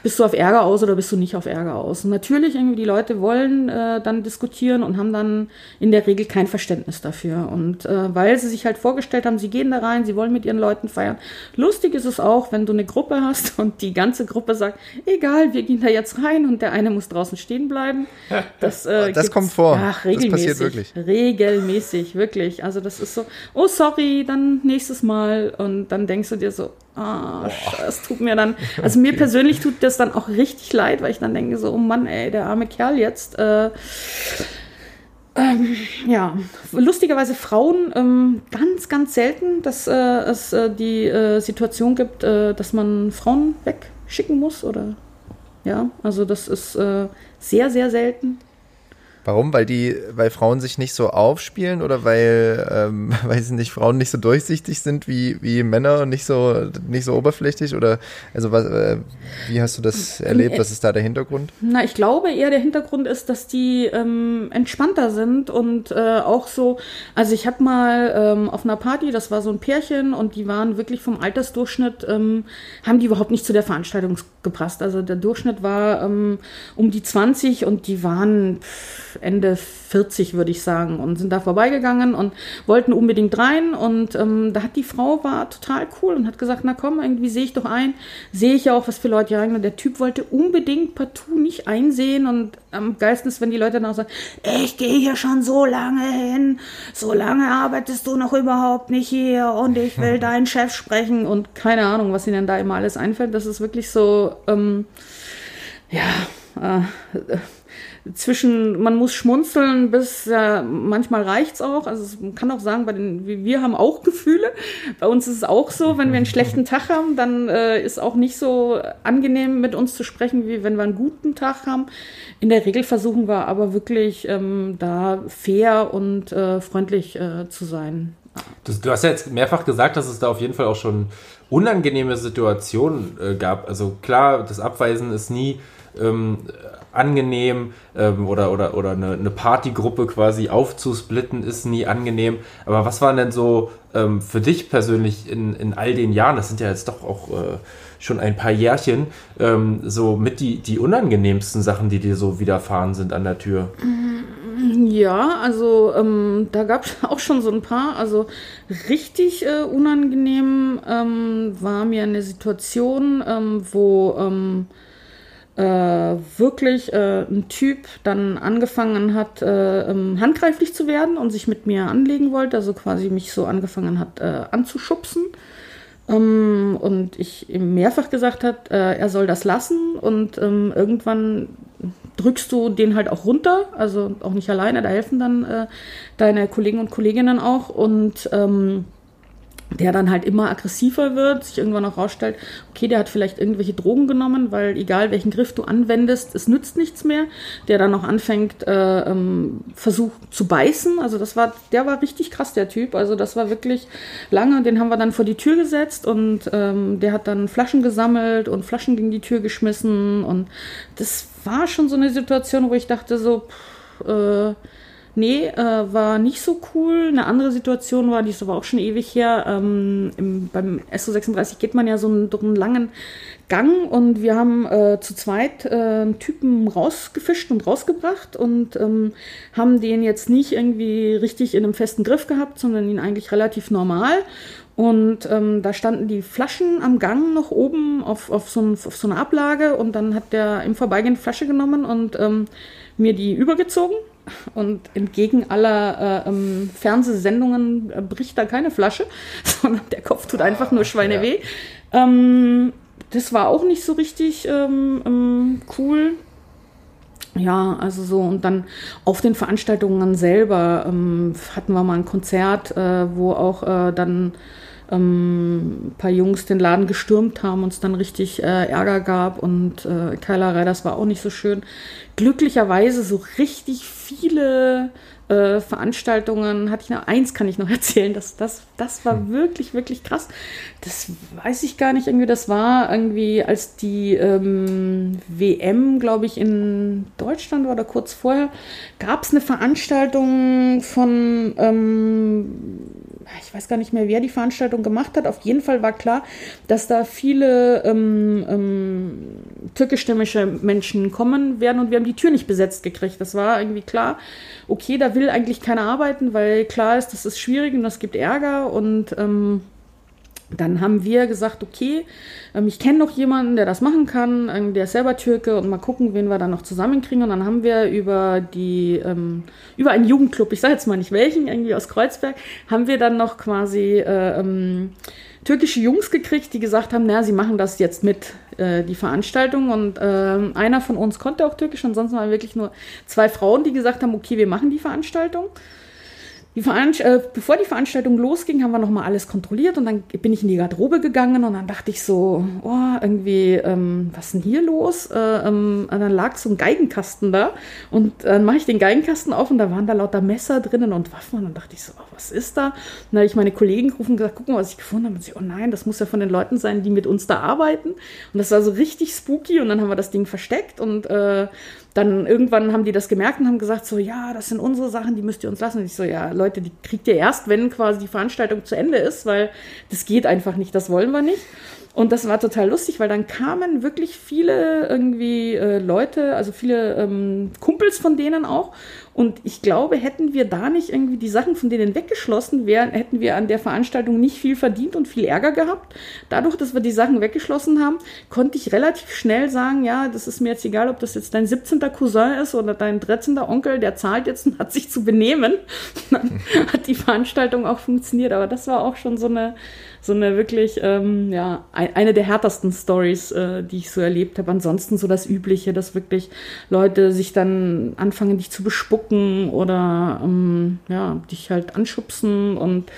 bist du auf Ärger aus oder bist du nicht auf Ärger aus? Und natürlich irgendwie die Leute wollen äh, dann diskutieren und haben dann in der Regel kein Verständnis dafür. Und äh, weil sie sich halt vorgestellt haben, sie gehen da rein, sie wollen mit ihren Leuten feiern. Lustig ist es auch, wenn du eine Gruppe hast und die ganze Gruppe sagt, egal, wir gehen da jetzt rein und der eine muss draußen stehen bleiben.
Das, äh, das kommt vor.
Ach, regelmäßig. Das passiert wirklich. Regelmäßig, wirklich. Also das ist so, oh sorry, dann nächstes Mal. Und dann denkst du dir so, Ah, es tut mir dann, also mir persönlich tut das dann auch richtig leid, weil ich dann denke so, oh Mann, ey, der arme Kerl jetzt. Äh, ähm, ja, lustigerweise Frauen ähm, ganz, ganz selten, dass äh, es äh, die äh, Situation gibt, äh, dass man Frauen wegschicken muss oder ja, also das ist äh, sehr, sehr selten.
Warum? Weil die, weil Frauen sich nicht so aufspielen oder weil, ähm, weil sie nicht Frauen nicht so durchsichtig sind wie, wie Männer und nicht so nicht so oberflächlich oder also was, äh, wie hast du das erlebt? Was ist da der Hintergrund?
Na, ich glaube eher der Hintergrund ist, dass die ähm, entspannter sind und äh, auch so. Also ich habe mal ähm, auf einer Party, das war so ein Pärchen und die waren wirklich vom Altersdurchschnitt ähm, haben die überhaupt nicht zu der Veranstaltung gepasst. Also der Durchschnitt war ähm, um die 20 und die waren pff, Ende 40, würde ich sagen, und sind da vorbeigegangen und wollten unbedingt rein. Und ähm, da hat die Frau war total cool und hat gesagt, na komm, irgendwie sehe ich doch ein. Sehe ich ja auch, was für Leute hier rein. Und der Typ wollte unbedingt partout nicht einsehen. Und am geilsten ist, wenn die Leute dann auch sagen, ich gehe hier schon so lange hin, so lange arbeitest du noch überhaupt nicht hier und ich will deinen Chef sprechen und keine Ahnung, was ihnen da immer alles einfällt. Das ist wirklich so, ähm, ja, äh, zwischen, man muss schmunzeln bis äh, manchmal reicht's auch. Also man kann auch sagen, bei den, wir haben auch Gefühle. Bei uns ist es auch so, wenn wir einen schlechten Tag haben, dann äh, ist auch nicht so angenehm mit uns zu sprechen, wie wenn wir einen guten Tag haben. In der Regel versuchen wir aber wirklich ähm, da fair und äh, freundlich äh, zu sein.
Du, du, hast ja jetzt mehrfach gesagt, dass es da auf jeden Fall auch schon unangenehme Situationen äh, gab. Also klar, das Abweisen ist nie ähm, angenehm ähm, oder, oder, oder eine, eine Partygruppe quasi aufzusplitten ist nie angenehm. Aber was waren denn so ähm, für dich persönlich in, in all den Jahren, das sind ja jetzt doch auch äh, schon ein paar Jährchen, ähm, so mit die, die unangenehmsten Sachen, die dir so widerfahren sind an der Tür?
Ja, also ähm, da gab es auch schon so ein paar. Also richtig äh, unangenehm ähm, war mir eine Situation, ähm, wo äh, wirklich äh, ein Typ dann angefangen hat, äh, ähm, handgreiflich zu werden und sich mit mir anlegen wollte, also quasi mich so angefangen hat äh, anzuschubsen. Ähm, und ich ihm mehrfach gesagt hat, äh, er soll das lassen und ähm, irgendwann drückst du den halt auch runter, also auch nicht alleine, da helfen dann äh, deine Kollegen und Kolleginnen auch und ähm, der dann halt immer aggressiver wird, sich irgendwann auch rausstellt, okay, der hat vielleicht irgendwelche Drogen genommen, weil egal welchen Griff du anwendest, es nützt nichts mehr. Der dann auch anfängt, äh, ähm, versucht zu beißen. Also das war, der war richtig krass, der Typ. Also das war wirklich lange. Den haben wir dann vor die Tür gesetzt und ähm, der hat dann Flaschen gesammelt und Flaschen gegen die Tür geschmissen. Und das war schon so eine Situation, wo ich dachte so, pff, äh, Nee, äh, war nicht so cool. Eine andere Situation war, die ist aber auch schon ewig her. Ähm, im, beim SO36 geht man ja so einen, einen langen Gang und wir haben äh, zu zweit äh, einen Typen rausgefischt und rausgebracht und ähm, haben den jetzt nicht irgendwie richtig in einem festen Griff gehabt, sondern ihn eigentlich relativ normal. Und ähm, da standen die Flaschen am Gang noch oben auf, auf, so, ein, auf so einer Ablage und dann hat der im Vorbeigehen Flasche genommen und ähm, mir die übergezogen und entgegen aller äh, ähm, Fernsehsendungen äh, bricht da keine Flasche, sondern der Kopf tut einfach nur Schweineweh. Ja. Ähm, das war auch nicht so richtig ähm, ähm, cool. Ja, also so und dann auf den Veranstaltungen selber ähm, hatten wir mal ein Konzert, äh, wo auch äh, dann ähm, ein paar Jungs den Laden gestürmt haben, uns dann richtig äh, Ärger gab und äh, Keilerei, das war auch nicht so schön. Glücklicherweise so richtig viele äh, Veranstaltungen hatte ich noch. Eins kann ich noch erzählen, das, das, das war hm. wirklich, wirklich krass. Das weiß ich gar nicht irgendwie. Das war irgendwie, als die ähm, WM, glaube ich, in Deutschland war oder kurz vorher, gab es eine Veranstaltung von ähm, ich weiß gar nicht mehr, wer die Veranstaltung gemacht hat. Auf jeden Fall war klar, dass da viele ähm, ähm, türkischstämmige Menschen kommen werden und wir haben die Tür nicht besetzt gekriegt. Das war irgendwie klar, okay, da will eigentlich keiner arbeiten, weil klar ist, das ist schwierig und das gibt Ärger und ähm, dann haben wir gesagt, okay, ähm, ich kenne noch jemanden, der das machen kann, ähm, der ist selber Türke und mal gucken, wen wir dann noch zusammenkriegen. Und dann haben wir über die, ähm, über einen Jugendclub, ich sage jetzt mal nicht welchen, irgendwie aus Kreuzberg, haben wir dann noch quasi äh, türkische Jungs gekriegt, die gesagt haben, naja, sie machen das jetzt mit, äh, die Veranstaltung. Und äh, einer von uns konnte auch Türkisch, ansonsten waren wirklich nur zwei Frauen, die gesagt haben, okay, wir machen die Veranstaltung. Die äh, bevor die Veranstaltung losging, haben wir nochmal alles kontrolliert und dann bin ich in die Garderobe gegangen und dann dachte ich so, oh, irgendwie, ähm, was ist denn hier los? Äh, ähm, dann lag so ein Geigenkasten da und dann mache ich den Geigenkasten auf und da waren da lauter Messer drinnen und Waffen und dann dachte ich so, oh, was ist da? Und dann habe ich meine Kollegen gerufen und gesagt, guck mal, was ich gefunden habe. Und sie, oh nein, das muss ja von den Leuten sein, die mit uns da arbeiten. Und das war so richtig spooky und dann haben wir das Ding versteckt und äh, dann irgendwann haben die das gemerkt und haben gesagt, so, ja, das sind unsere Sachen, die müsst ihr uns lassen. Und ich so, ja, Leute, die kriegt ihr erst, wenn quasi die Veranstaltung zu Ende ist, weil das geht einfach nicht, das wollen wir nicht. Und das war total lustig, weil dann kamen wirklich viele irgendwie äh, Leute, also viele ähm, Kumpels von denen auch und ich glaube, hätten wir da nicht irgendwie die Sachen von denen weggeschlossen, wären, hätten wir an der Veranstaltung nicht viel verdient und viel Ärger gehabt. Dadurch, dass wir die Sachen weggeschlossen haben, konnte ich relativ schnell sagen, ja, das ist mir jetzt egal, ob das jetzt dein 17. Cousin ist oder dein 13. Onkel, der zahlt jetzt und hat sich zu benehmen. Dann hat die Veranstaltung auch funktioniert. Aber das war auch schon so eine, so eine wirklich, ähm, ja, eine der härtesten Stories, äh, die ich so erlebt habe. Ansonsten so das Übliche, dass wirklich Leute sich dann anfangen, dich zu bespucken oder ähm, ja, dich halt anschubsen und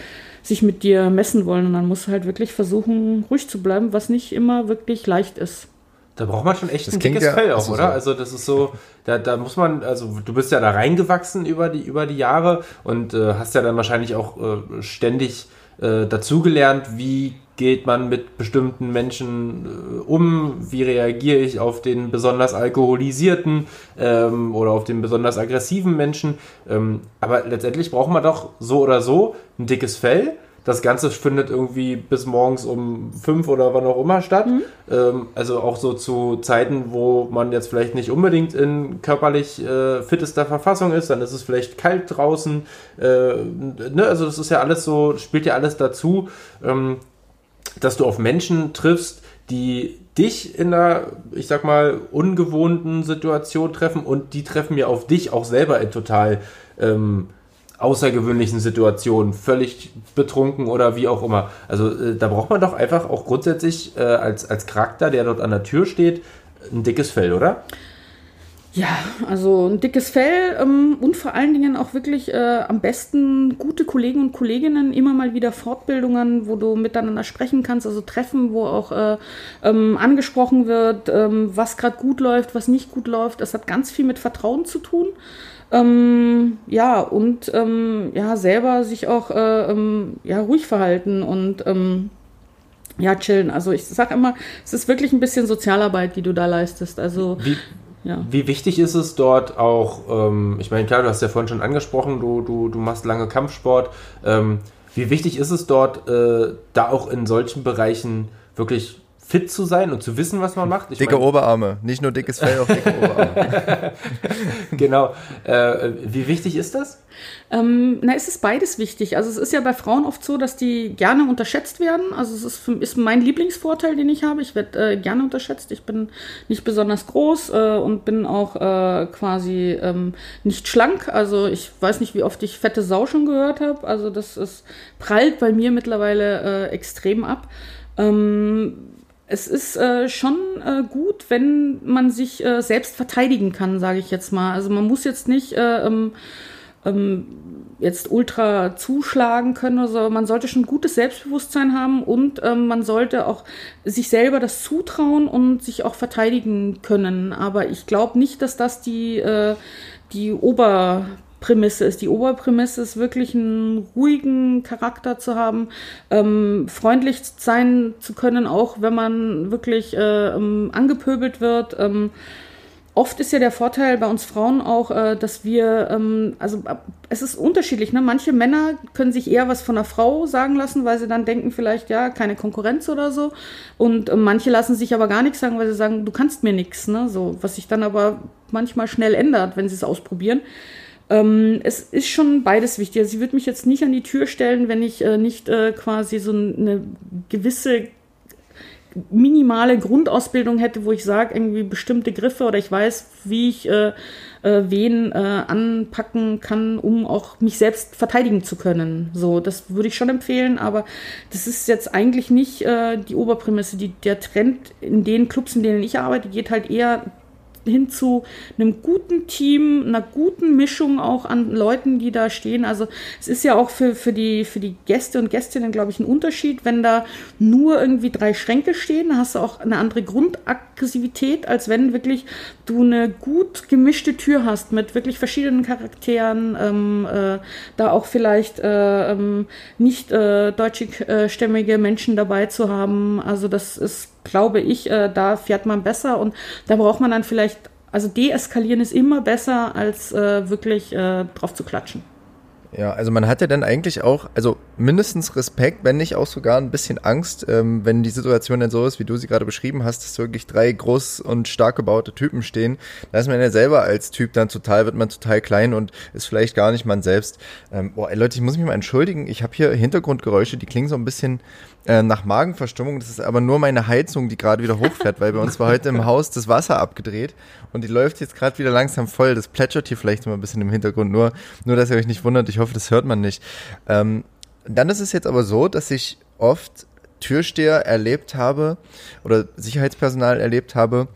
sich mit dir messen wollen. Und dann musst du halt wirklich versuchen, ruhig zu bleiben, was nicht immer wirklich leicht ist.
Da braucht man schon echt das ein dickes ja, Fell auch, oder? So. Also das ist so, da, da muss man, also du bist ja da reingewachsen über die, über die Jahre und äh, hast ja dann wahrscheinlich auch äh, ständig äh, dazugelernt, wie geht man mit bestimmten Menschen äh, um, wie reagiere ich auf den besonders alkoholisierten ähm, oder auf den besonders aggressiven Menschen. Ähm, aber letztendlich braucht man doch so oder so ein dickes Fell das Ganze findet irgendwie bis morgens um fünf oder wann auch immer statt. Mhm. Ähm, also auch so zu Zeiten, wo man jetzt vielleicht nicht unbedingt in körperlich äh, fittester Verfassung ist, dann ist es vielleicht kalt draußen. Äh, ne? Also das ist ja alles so, spielt ja alles dazu, ähm, dass du auf Menschen triffst, die dich in einer, ich sag mal, ungewohnten Situation treffen und die treffen ja auf dich auch selber in total ähm, außergewöhnlichen Situationen, völlig betrunken oder wie auch immer. Also äh, da braucht man doch einfach auch grundsätzlich äh, als, als Charakter, der dort an der Tür steht, ein dickes Fell, oder?
Ja, also ein dickes Fell ähm, und vor allen Dingen auch wirklich äh, am besten gute Kollegen und Kolleginnen, immer mal wieder Fortbildungen, wo du miteinander sprechen kannst, also Treffen, wo auch äh, ähm, angesprochen wird, ähm, was gerade gut läuft, was nicht gut läuft. Das hat ganz viel mit Vertrauen zu tun. Ähm, ja, und ähm, ja, selber sich auch äh, ähm, ja, ruhig verhalten und ja, chillen. Also ich sag immer, es ist wirklich ein bisschen Sozialarbeit, die du da leistest. Also
wie, ja. Wie wichtig ist es dort auch, ähm, ich meine, klar, du hast ja vorhin schon angesprochen, du, du, du machst lange Kampfsport. Ähm, wie wichtig ist es dort, äh, da auch in solchen Bereichen wirklich fit zu sein und zu wissen, was man macht.
Ich dicke mein, Oberarme, nicht nur dickes Fell, auch dicke Oberarme.
genau. Äh, wie wichtig ist das?
Ähm, na, es ist beides wichtig. Also es ist ja bei Frauen oft so, dass die gerne unterschätzt werden. Also es ist, ist mein Lieblingsvorteil, den ich habe. Ich werde äh, gerne unterschätzt. Ich bin nicht besonders groß äh, und bin auch äh, quasi ähm, nicht schlank. Also ich weiß nicht, wie oft ich fette Sau schon gehört habe. Also das ist, prallt bei mir mittlerweile äh, extrem ab. Ähm, es ist äh, schon äh, gut, wenn man sich äh, selbst verteidigen kann, sage ich jetzt mal. Also man muss jetzt nicht äh, ähm, ähm, jetzt ultra zuschlagen können oder. Man sollte schon gutes Selbstbewusstsein haben und ähm, man sollte auch sich selber das zutrauen und sich auch verteidigen können. Aber ich glaube nicht, dass das die, äh, die Ober Prämisse ist. Die Oberprämisse ist wirklich einen ruhigen Charakter zu haben, ähm, freundlich sein zu können, auch wenn man wirklich äh, ähm, angepöbelt wird. Ähm, oft ist ja der Vorteil bei uns Frauen auch, äh, dass wir, ähm, also äh, es ist unterschiedlich. Ne? Manche Männer können sich eher was von einer Frau sagen lassen, weil sie dann denken vielleicht, ja, keine Konkurrenz oder so. Und äh, manche lassen sich aber gar nichts sagen, weil sie sagen, du kannst mir nichts. Ne? So, was sich dann aber manchmal schnell ändert, wenn sie es ausprobieren. Ähm, es ist schon beides wichtig. Also sie wird mich jetzt nicht an die Tür stellen, wenn ich äh, nicht äh, quasi so eine gewisse minimale Grundausbildung hätte, wo ich sage, irgendwie bestimmte Griffe oder ich weiß, wie ich äh, äh, wen äh, anpacken kann, um auch mich selbst verteidigen zu können. So, das würde ich schon empfehlen, aber das ist jetzt eigentlich nicht äh, die Oberprämisse. Die, der Trend in den Clubs, in denen ich arbeite, geht halt eher hin zu einem guten Team, einer guten Mischung auch an Leuten, die da stehen. Also es ist ja auch für, für, die, für die Gäste und Gästinnen, glaube ich, ein Unterschied, wenn da nur irgendwie drei Schränke stehen, hast du auch eine andere Grundaggressivität, als wenn wirklich du eine gut gemischte Tür hast mit wirklich verschiedenen Charakteren, ähm, äh, da auch vielleicht äh, ähm, nicht äh, deutschstämmige Menschen dabei zu haben. Also das ist glaube ich, äh, da fährt man besser und da braucht man dann vielleicht, also deeskalieren ist immer besser, als äh, wirklich äh, drauf zu klatschen.
Ja, also man hat ja dann eigentlich auch, also mindestens Respekt, wenn nicht auch sogar ein bisschen Angst, ähm, wenn die Situation dann so ist, wie du sie gerade beschrieben hast, dass wirklich drei groß und stark gebaute Typen stehen. Da ist man ja selber als Typ dann total, wird man total klein und ist vielleicht gar nicht man selbst. Ähm, boah, ey, Leute, ich muss mich mal entschuldigen, ich habe hier Hintergrundgeräusche, die klingen so ein bisschen äh, nach Magenverstimmung. Das ist aber nur meine Heizung, die gerade wieder hochfährt, weil bei uns war heute im Haus das Wasser abgedreht und die läuft jetzt gerade wieder langsam voll. Das plätschert hier vielleicht immer ein bisschen im Hintergrund, nur, nur dass ihr euch nicht wundert. Ich hoffe, das hört man nicht. Ähm, dann ist es jetzt aber so, dass ich oft Türsteher erlebt habe oder Sicherheitspersonal erlebt habe,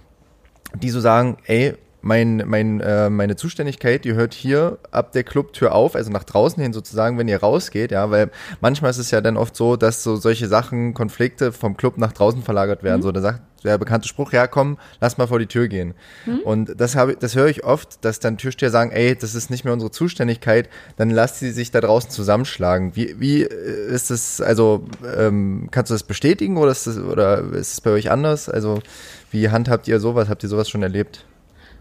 die so sagen, ey, mein, mein, äh, meine Zuständigkeit, die hört hier ab der Clubtür auf, also nach draußen hin sozusagen, wenn ihr rausgeht, ja, weil manchmal ist es ja dann oft so, dass so solche Sachen, Konflikte vom Club nach draußen verlagert werden. Mhm. So, da sagt der bekannte Spruch, ja komm, lass mal vor die Tür gehen. Mhm. Und das habe das höre ich oft, dass dann Türsteher sagen, ey, das ist nicht mehr unsere Zuständigkeit, dann lasst sie sich da draußen zusammenschlagen. Wie, wie äh, ist das, also ähm, kannst du das bestätigen oder ist das, oder ist es bei euch anders? Also wie handhabt ihr sowas? Habt ihr sowas schon erlebt?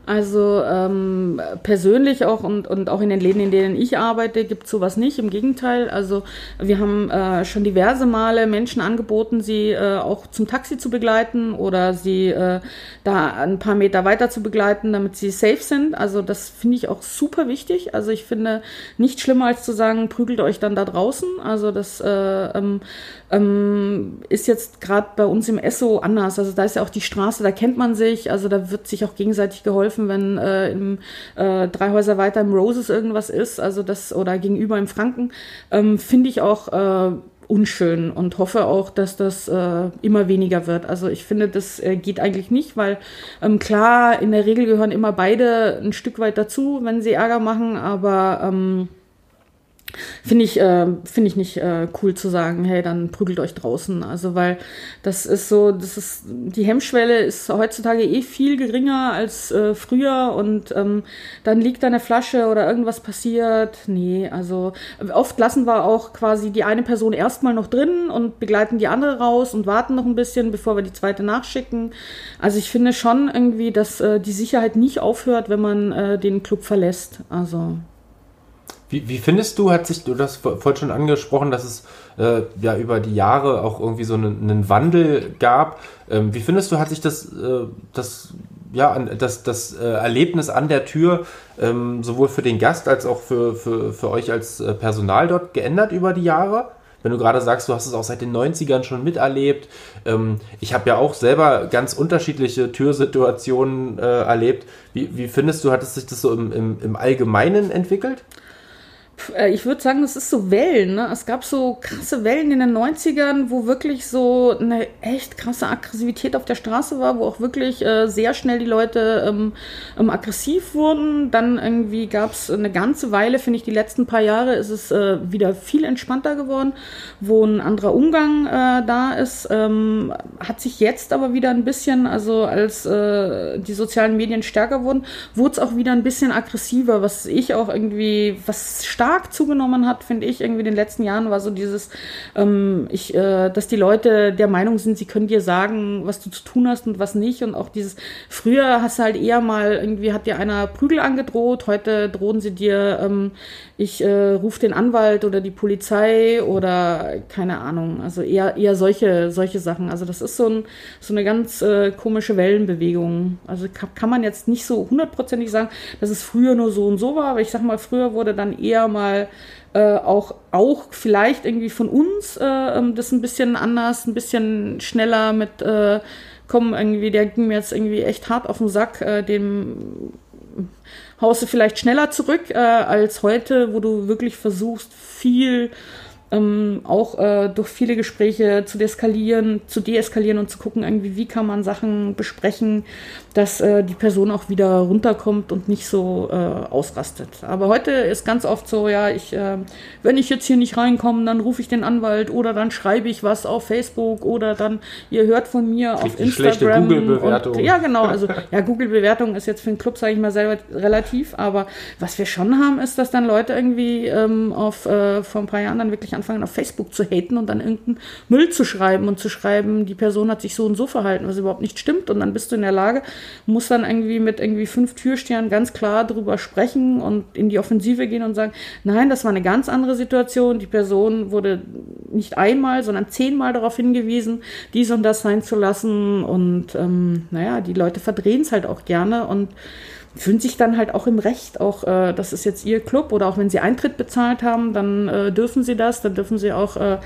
Also ähm, persönlich auch und, und auch in den Läden, in denen ich arbeite, gibt es sowas nicht. Im Gegenteil, also wir haben äh, schon diverse Male Menschen angeboten, sie äh, auch zum Taxi zu begleiten oder sie äh, da ein paar Meter weiter zu begleiten, damit sie safe sind. Also das finde ich auch super wichtig. Also ich finde nicht schlimmer als zu sagen, prügelt euch dann da draußen. Also das äh, ähm, ähm, ist jetzt gerade bei uns im Esso anders. Also da ist ja auch die Straße, da kennt man sich, also da wird sich auch gegenseitig geholfen, wenn äh, im, äh, drei Häuser weiter im Roses irgendwas ist, also das oder gegenüber im Franken, ähm, finde ich auch äh, unschön und hoffe auch, dass das äh, immer weniger wird. Also ich finde, das äh, geht eigentlich nicht, weil ähm, klar, in der Regel gehören immer beide ein Stück weit dazu, wenn sie Ärger machen, aber ähm, Finde ich, äh, finde ich nicht äh, cool zu sagen, hey, dann prügelt euch draußen. Also, weil das ist so, das ist, die Hemmschwelle ist heutzutage eh viel geringer als äh, früher und ähm, dann liegt da eine Flasche oder irgendwas passiert. Nee, also oft lassen wir auch quasi die eine Person erstmal noch drin und begleiten die andere raus und warten noch ein bisschen, bevor wir die zweite nachschicken. Also ich finde schon irgendwie, dass äh, die Sicherheit nicht aufhört, wenn man äh, den Club verlässt. Also
wie, wie findest du, hat sich, du das vorhin schon angesprochen, dass es äh, ja über die Jahre auch irgendwie so einen, einen Wandel gab. Ähm, wie findest du, hat sich das, äh, das, ja, das, das äh, Erlebnis an der Tür ähm, sowohl für den Gast als auch für, für, für euch als äh, Personal dort geändert über die Jahre? Wenn du gerade sagst, du hast es auch seit den 90ern schon miterlebt. Ähm, ich habe ja auch selber ganz unterschiedliche Türsituationen äh, erlebt. Wie, wie findest du, hat es sich das so im, im, im Allgemeinen entwickelt?
Äh, ich würde sagen, das ist so Wellen. Ne? Es gab so krasse Wellen in den 90ern, wo wirklich so eine echt krasse Aggressivität auf der Straße war, wo auch wirklich äh, sehr schnell die Leute ähm, ähm, aggressiv wurden. Dann irgendwie gab es eine ganze Weile, finde ich, die letzten paar Jahre ist es äh, wieder viel entspannter geworden, wo ein anderer Umgang äh, da ist. Ähm, hat sich jetzt aber wieder ein bisschen, also als äh, die sozialen Medien stärker wurden, wurde es auch wieder ein bisschen aggressiver, was ich auch irgendwie, was stark stark zugenommen hat, finde ich, irgendwie in den letzten Jahren, war so dieses, ähm, ich, äh, dass die Leute der Meinung sind, sie können dir sagen, was du zu tun hast und was nicht. Und auch dieses, früher hast du halt eher mal, irgendwie hat dir einer Prügel angedroht, heute drohen sie dir, ähm, ich äh, rufe den Anwalt oder die Polizei oder keine Ahnung. Also eher, eher solche, solche Sachen. Also das ist so, ein, so eine ganz äh, komische Wellenbewegung. Also kann, kann man jetzt nicht so hundertprozentig sagen, dass es früher nur so und so war, aber ich sag mal, früher wurde dann eher mal äh, auch, auch vielleicht irgendwie von uns äh, ähm, das ein bisschen anders, ein bisschen schneller mit, äh, kommen irgendwie, der ging mir jetzt irgendwie echt hart auf den Sack, äh, dem haust du vielleicht schneller zurück äh, als heute, wo du wirklich versuchst, viel ähm, auch äh, durch viele Gespräche zu deeskalieren, zu deeskalieren und zu gucken, irgendwie, wie kann man Sachen besprechen, dass äh, die Person auch wieder runterkommt und nicht so äh, ausrastet. Aber heute ist ganz oft so, ja, ich, äh, wenn ich jetzt hier nicht reinkomme, dann rufe ich den Anwalt oder dann schreibe ich was auf Facebook oder dann, ihr hört von mir Krieg auf Instagram. Google-Bewertung. Ja, genau. Also ja, Google-Bewertung ist jetzt für den Club, sage ich mal, selber relativ. Aber was wir schon haben, ist, dass dann Leute irgendwie ähm, auf äh, vor ein paar Jahren dann wirklich anfangen, auf Facebook zu haten und dann irgendeinen Müll zu schreiben und zu schreiben, die Person hat sich so und so verhalten, was überhaupt nicht stimmt. Und dann bist du in der Lage, muss dann irgendwie mit irgendwie fünf Türstern ganz klar drüber sprechen und in die Offensive gehen und sagen, nein, das war eine ganz andere Situation. Die Person wurde nicht einmal, sondern zehnmal darauf hingewiesen, dies und das sein zu lassen. Und ähm, naja, die Leute verdrehen es halt auch gerne und fühlen sich dann halt auch im Recht, auch äh, das ist jetzt ihr Club oder auch wenn sie Eintritt bezahlt haben, dann äh, dürfen sie das, dann dürfen sie auch äh,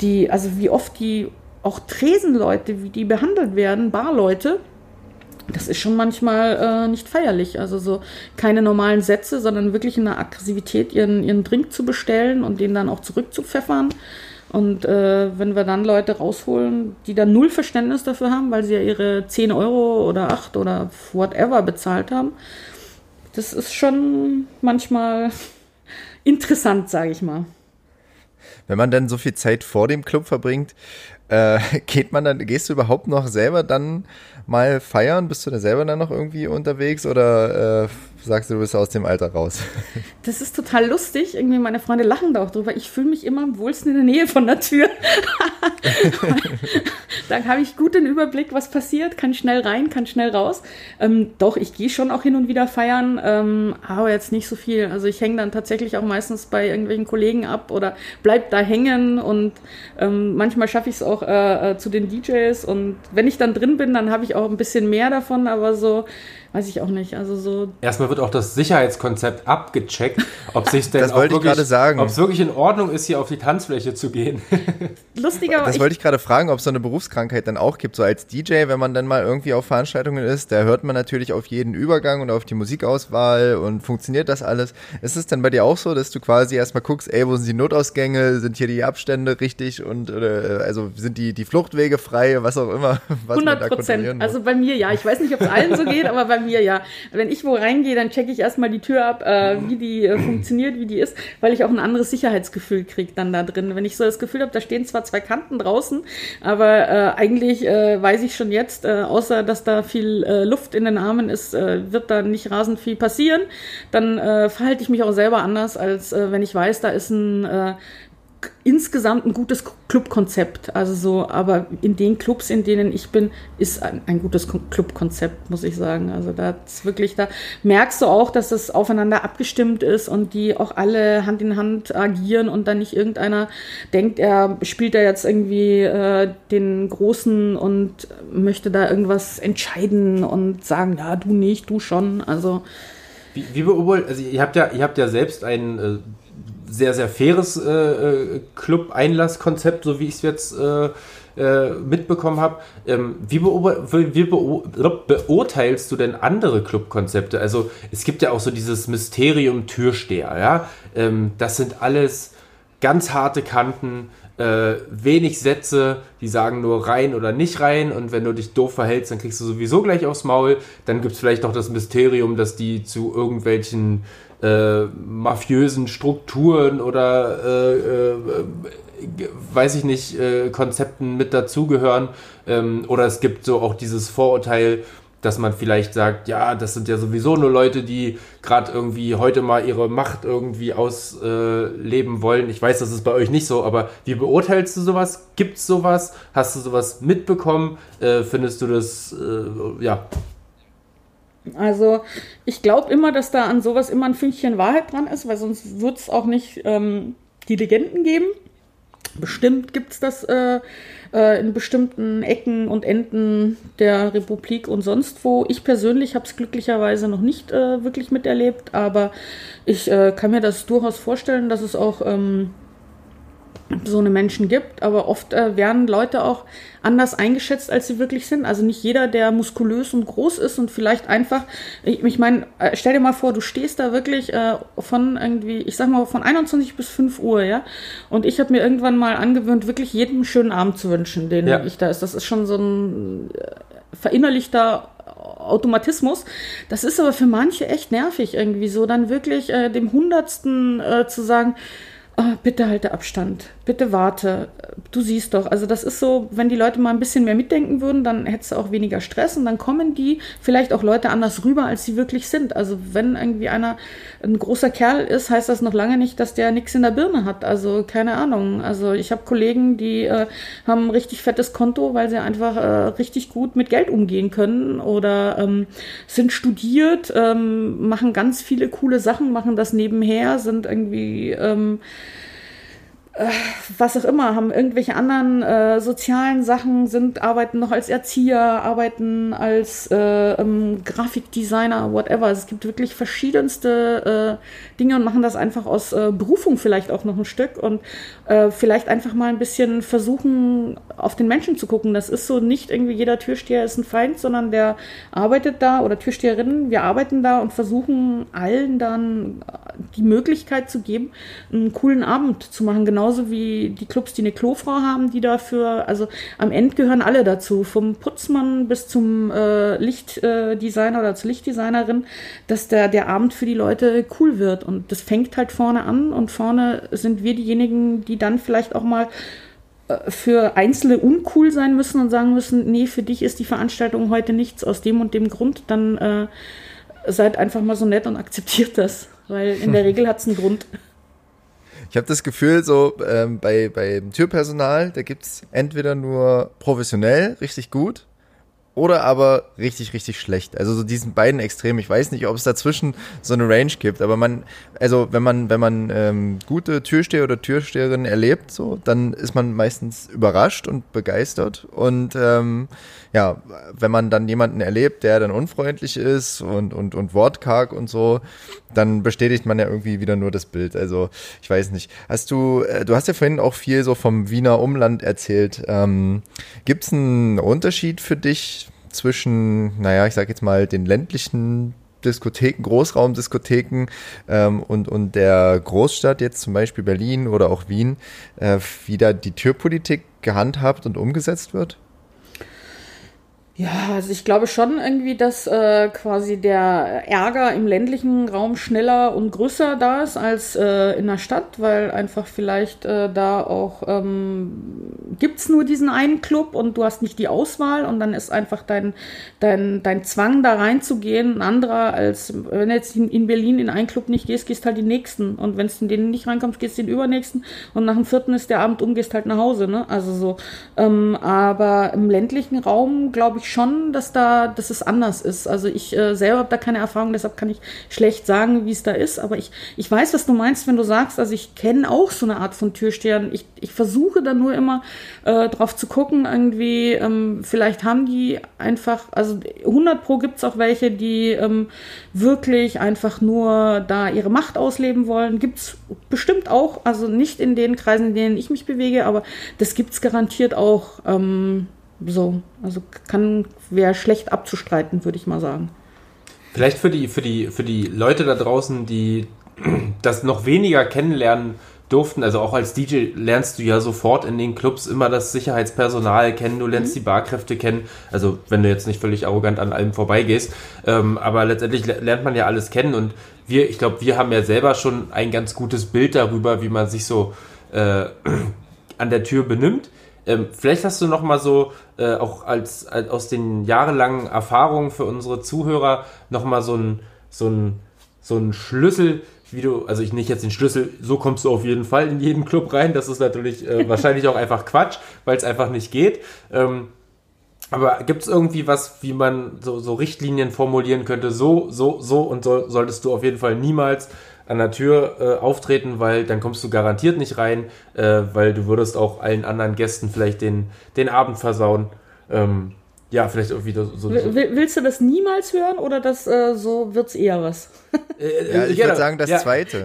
die, also wie oft die auch Tresenleute, wie die behandelt werden, Barleute, das ist schon manchmal äh, nicht feierlich. Also so keine normalen Sätze, sondern wirklich in der Aggressivität ihren, ihren Drink zu bestellen und den dann auch zurückzupfeffern. Und äh, wenn wir dann Leute rausholen, die dann null Verständnis dafür haben, weil sie ja ihre 10 Euro oder 8 oder whatever bezahlt haben, das ist schon manchmal interessant, sage ich mal.
Wenn man dann so viel Zeit vor dem Club verbringt, äh, geht man dann, gehst du überhaupt noch selber dann mal feiern? Bist du da selber dann noch irgendwie unterwegs oder äh, sagst du, du bist aus dem Alter raus?
Das ist total lustig. Irgendwie meine Freunde lachen da auch drüber. Ich fühle mich immer am wohlsten in der Nähe von der Tür. da habe ich gut den Überblick, was passiert, kann schnell rein, kann schnell raus. Ähm, doch, ich gehe schon auch hin und wieder feiern, ähm, aber jetzt nicht so viel. Also ich hänge dann tatsächlich auch meistens bei irgendwelchen Kollegen ab oder bleib da hängen und ähm, manchmal schaffe ich es auch äh, äh, zu den DJs und wenn ich dann drin bin, dann habe ich auch ein bisschen mehr davon, aber so weiß ich auch nicht. Also so.
Erstmal wird auch das Sicherheitskonzept abgecheckt, ob sich denn
Das wollte ich
wirklich,
gerade sagen.
ob es wirklich in Ordnung ist, hier auf die Tanzfläche zu gehen.
Lustiger,
Das
ich,
wollte ich gerade fragen, ob es so eine Berufskrankheit dann auch gibt. So als DJ, wenn man dann mal irgendwie auf Veranstaltungen ist, da hört man natürlich auf jeden Übergang und auf die Musikauswahl und funktioniert das alles. Ist es denn bei dir auch so, dass du quasi erstmal guckst, ey, wo sind die Notausgänge, sind hier die Abstände richtig und äh, also sind die, die Fluchtwege frei, was auch immer, was man
100
da kontrollieren
Prozent. Also bei mir ja. Ich weiß nicht, ob es allen so geht, aber bei mir ja. Wenn ich wo reingehe, dann checke ich erstmal die Tür ab, äh, wie die äh, funktioniert, wie die ist, weil ich auch ein anderes Sicherheitsgefühl kriege dann da drin. Wenn ich so das Gefühl habe, da stehen zwar zwei Kanten draußen, aber äh, eigentlich äh, weiß ich schon jetzt, äh, außer dass da viel äh, Luft in den Armen ist, wird da nicht rasend viel passieren. Dann verhalte ich mich auch selber anders, als wenn ich weiß, da ist ein insgesamt ein gutes Clubkonzept. Also so, aber in den Clubs, in denen ich bin, ist ein, ein gutes Ko- Clubkonzept, muss ich sagen. Also da wirklich, da merkst du auch, dass es aufeinander abgestimmt ist und die auch alle Hand in Hand agieren und dann nicht irgendeiner denkt, er spielt da jetzt irgendwie äh, den Großen und möchte da irgendwas entscheiden und sagen, ja, du nicht, du schon. Also
Wie, wie beobachtet, also ihr habt ja, ihr habt ja selbst ein äh, sehr, sehr faires äh, äh, Club-Einlasskonzept, so wie ich es jetzt äh, äh, mitbekommen habe. Ähm, wie, wie beo beurteilst du denn andere Clubkonzepte? Also es gibt ja auch so dieses Mysterium Türsteher, ja. Ähm, das sind alles ganz harte Kanten, äh, wenig Sätze, die sagen nur rein oder nicht rein und wenn du dich doof verhältst, dann kriegst du sowieso gleich aufs Maul. Dann gibt es vielleicht noch das Mysterium, dass die zu irgendwelchen äh, mafiösen Strukturen oder äh, äh, weiß ich nicht, äh, Konzepten mit dazugehören. Ähm, oder es gibt so auch dieses Vorurteil, dass man vielleicht sagt, ja, das sind ja sowieso nur Leute, die gerade irgendwie heute mal ihre Macht irgendwie ausleben wollen. Ich weiß, das ist bei euch nicht so, aber wie beurteilst du sowas? Gibt es sowas? Hast du sowas mitbekommen? Äh, findest du das, äh, ja,
Also ich glaube immer, dass da an sowas immer ein Fünkchen Wahrheit dran ist, weil sonst wird es auch nicht ähm, die Legenden geben. Bestimmt gibt es das äh, äh, in bestimmten Ecken und Enden der Republik und sonst wo. Ich persönlich habe es glücklicherweise noch nicht äh, wirklich miterlebt, aber ich äh, kann mir das durchaus vorstellen, dass es auch ähm, so eine Menschen gibt, aber oft äh, werden Leute auch anders eingeschätzt, als sie wirklich sind. Also nicht jeder, der muskulös und groß ist und vielleicht einfach, ich, ich meine, äh, stell dir mal vor, du stehst da wirklich äh, von irgendwie, ich sag mal, von 21 bis 5 Uhr, ja, und ich habe mir irgendwann mal angewöhnt, wirklich jedem einen schönen Abend zu wünschen, den
Ja.
ich da ist. Das ist schon so ein äh, verinnerlichter Automatismus. Das ist aber für manche echt nervig irgendwie so, dann wirklich äh, dem Hundertsten äh, zu sagen, Ah, bitte halte Abstand, bitte warte. Du siehst doch, also das ist so, wenn die Leute mal ein bisschen mehr mitdenken würden, dann hättest du auch weniger Stress und dann kommen die vielleicht auch Leute anders rüber, als sie wirklich sind. Also wenn irgendwie einer ein großer Kerl ist, heißt das noch lange nicht, dass der nichts in der Birne hat. Also keine Ahnung. Also ich habe Kollegen, die äh, haben ein richtig fettes Konto, weil sie einfach äh, richtig gut mit Geld umgehen können oder ähm, sind studiert, ähm, machen ganz viele coole Sachen, machen das nebenher, sind irgendwie ähm, was auch immer, haben irgendwelche anderen äh, sozialen Sachen, sind, arbeiten noch als Erzieher, arbeiten als äh, ähm, Grafikdesigner, whatever. Es gibt wirklich verschiedenste äh, Dinge und machen das einfach aus äh, Berufung vielleicht auch noch ein Stück und äh, vielleicht einfach mal ein bisschen versuchen, auf den Menschen zu gucken. Das ist so nicht irgendwie jeder Türsteher ist ein Feind, sondern der arbeitet da oder Türsteherinnen, wir arbeiten da und versuchen allen dann die Möglichkeit zu geben, einen coolen Abend zu machen. Genauso wie die Clubs, die eine Klofrau haben, die dafür, also am Ende gehören alle dazu, vom Putzmann bis zum äh, Lichtdesigner oder zur Lichtdesignerin, dass der, der Abend für die Leute cool wird. Und das fängt halt vorne an und vorne sind wir diejenigen, die dann vielleicht auch mal äh, für Einzelne uncool sein müssen und sagen müssen, nee, für dich ist die Veranstaltung heute nichts aus dem und dem Grund, dann äh, seid einfach mal so nett und akzeptiert das, weil in der Regel hat es einen Grund.
Ich habe das Gefühl, so ähm, bei, beim Türpersonal, da gibt's entweder nur professionell, richtig gut, oder aber richtig, richtig schlecht. Also so diesen beiden Extremen. Ich weiß nicht, ob es dazwischen so eine Range gibt, aber man, also wenn man, wenn man ähm, gute Türsteher oder Türsteherin erlebt, so, dann ist man meistens überrascht und begeistert. Und ähm, ja, wenn man dann jemanden erlebt, der dann unfreundlich ist und, und, und wortkarg und so, dann bestätigt man ja irgendwie wieder nur das Bild. Also ich weiß nicht. Hast du, äh, du hast ja vorhin auch viel so vom Wiener Umland erzählt. Ähm, Gibt es einen Unterschied für dich zwischen, naja, ich sag jetzt mal, den ländlichen Diskotheken, Großraumdiskotheken ähm, und, und der Großstadt, jetzt zum Beispiel Berlin oder auch Wien, äh, wie da die Türpolitik gehandhabt und umgesetzt wird?
Ja, also ich glaube schon irgendwie, dass äh, quasi der Ärger im ländlichen Raum schneller und größer da ist als äh, in der Stadt, weil einfach vielleicht äh, da auch ähm, gibt nur diesen einen Club und du hast nicht die Auswahl und dann ist einfach dein, dein, dein Zwang da reinzugehen ein anderer als wenn du jetzt in, in Berlin in einen Club nicht gehst, gehst halt die nächsten und wenn es in den nicht reinkommst, gehst du den übernächsten und nach dem vierten ist der Abend um, gehst halt nach Hause, ne? Also so. Ähm, aber im ländlichen Raum glaube ich schon, dass da, dass es anders ist. Also ich äh, selber habe da keine Erfahrung, deshalb kann ich schlecht sagen, wie es da ist. Aber ich, ich weiß, was du meinst, wenn du sagst, also ich kenne auch so eine Art von Türstehern. Ich, ich versuche da nur immer äh, drauf zu gucken, irgendwie, ähm, vielleicht haben die einfach, also 100 Pro gibt es auch welche, die ähm, wirklich einfach nur da ihre Macht ausleben wollen. Gibt es bestimmt auch, also nicht in den Kreisen, in denen ich mich bewege, aber das gibt es garantiert auch. Ähm, so, also kann, wäre schlecht abzustreiten, würde ich mal sagen.
Vielleicht für die, für die, für die Leute da draußen, die das noch weniger kennenlernen durften, also auch als DJ lernst du ja sofort in den Clubs immer das Sicherheitspersonal kennen, du lernst mhm. die Barkräfte kennen, also wenn du jetzt nicht völlig arrogant an allem vorbeigehst, ähm, aber letztendlich lernt man ja alles kennen und wir, ich glaube, wir haben ja selber schon ein ganz gutes Bild darüber, wie man sich so äh, an der Tür benimmt. Ähm, vielleicht hast du noch mal so äh, auch als, als, aus den jahrelangen Erfahrungen für unsere Zuhörer noch mal so ein so ein so ein Schlüssel, wie du, also ich nicht jetzt den Schlüssel, so kommst du auf jeden Fall in jeden Club rein. Das ist natürlich äh, wahrscheinlich auch einfach Quatsch, weil es einfach nicht geht. Ähm, aber gibt es irgendwie was, wie man so, so Richtlinien formulieren könnte? So, so, so und so solltest du auf jeden Fall niemals an der Tür äh, auftreten, weil dann kommst du garantiert nicht rein, äh, weil du würdest auch allen anderen Gästen vielleicht den, den Abend versauen. Ähm, ja, vielleicht irgendwie so, so,
Willst du das niemals hören oder das äh, so wird's eher was?
Äh, ja, ich würde sagen das ja. zweite.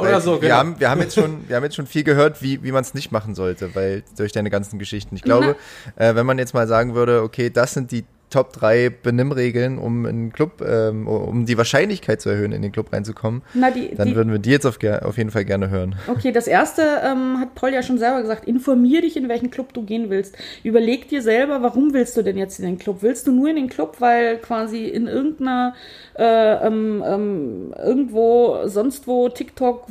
oder so,
genau. wir, haben, wir, haben jetzt schon, wir haben jetzt schon viel gehört, wie, wie man es nicht machen sollte, weil durch deine ganzen Geschichten. Ich glaube, äh, wenn man jetzt mal sagen würde, okay, das sind die Top 3 Benimmregeln, um in Club, ähm, um die Wahrscheinlichkeit zu erhöhen, in den Club reinzukommen. Na, die, dann die, würden wir die jetzt auf, auf, jeden Fall gerne hören.
Okay, das erste ähm, hat Paul ja schon selber gesagt. Informier dich, in welchen Club du gehen willst. Überleg dir selber, warum willst du denn jetzt in den Club? Willst du nur in den Club, weil quasi in irgendeiner äh, ähm, ähm, irgendwo, sonst wo, TikTok,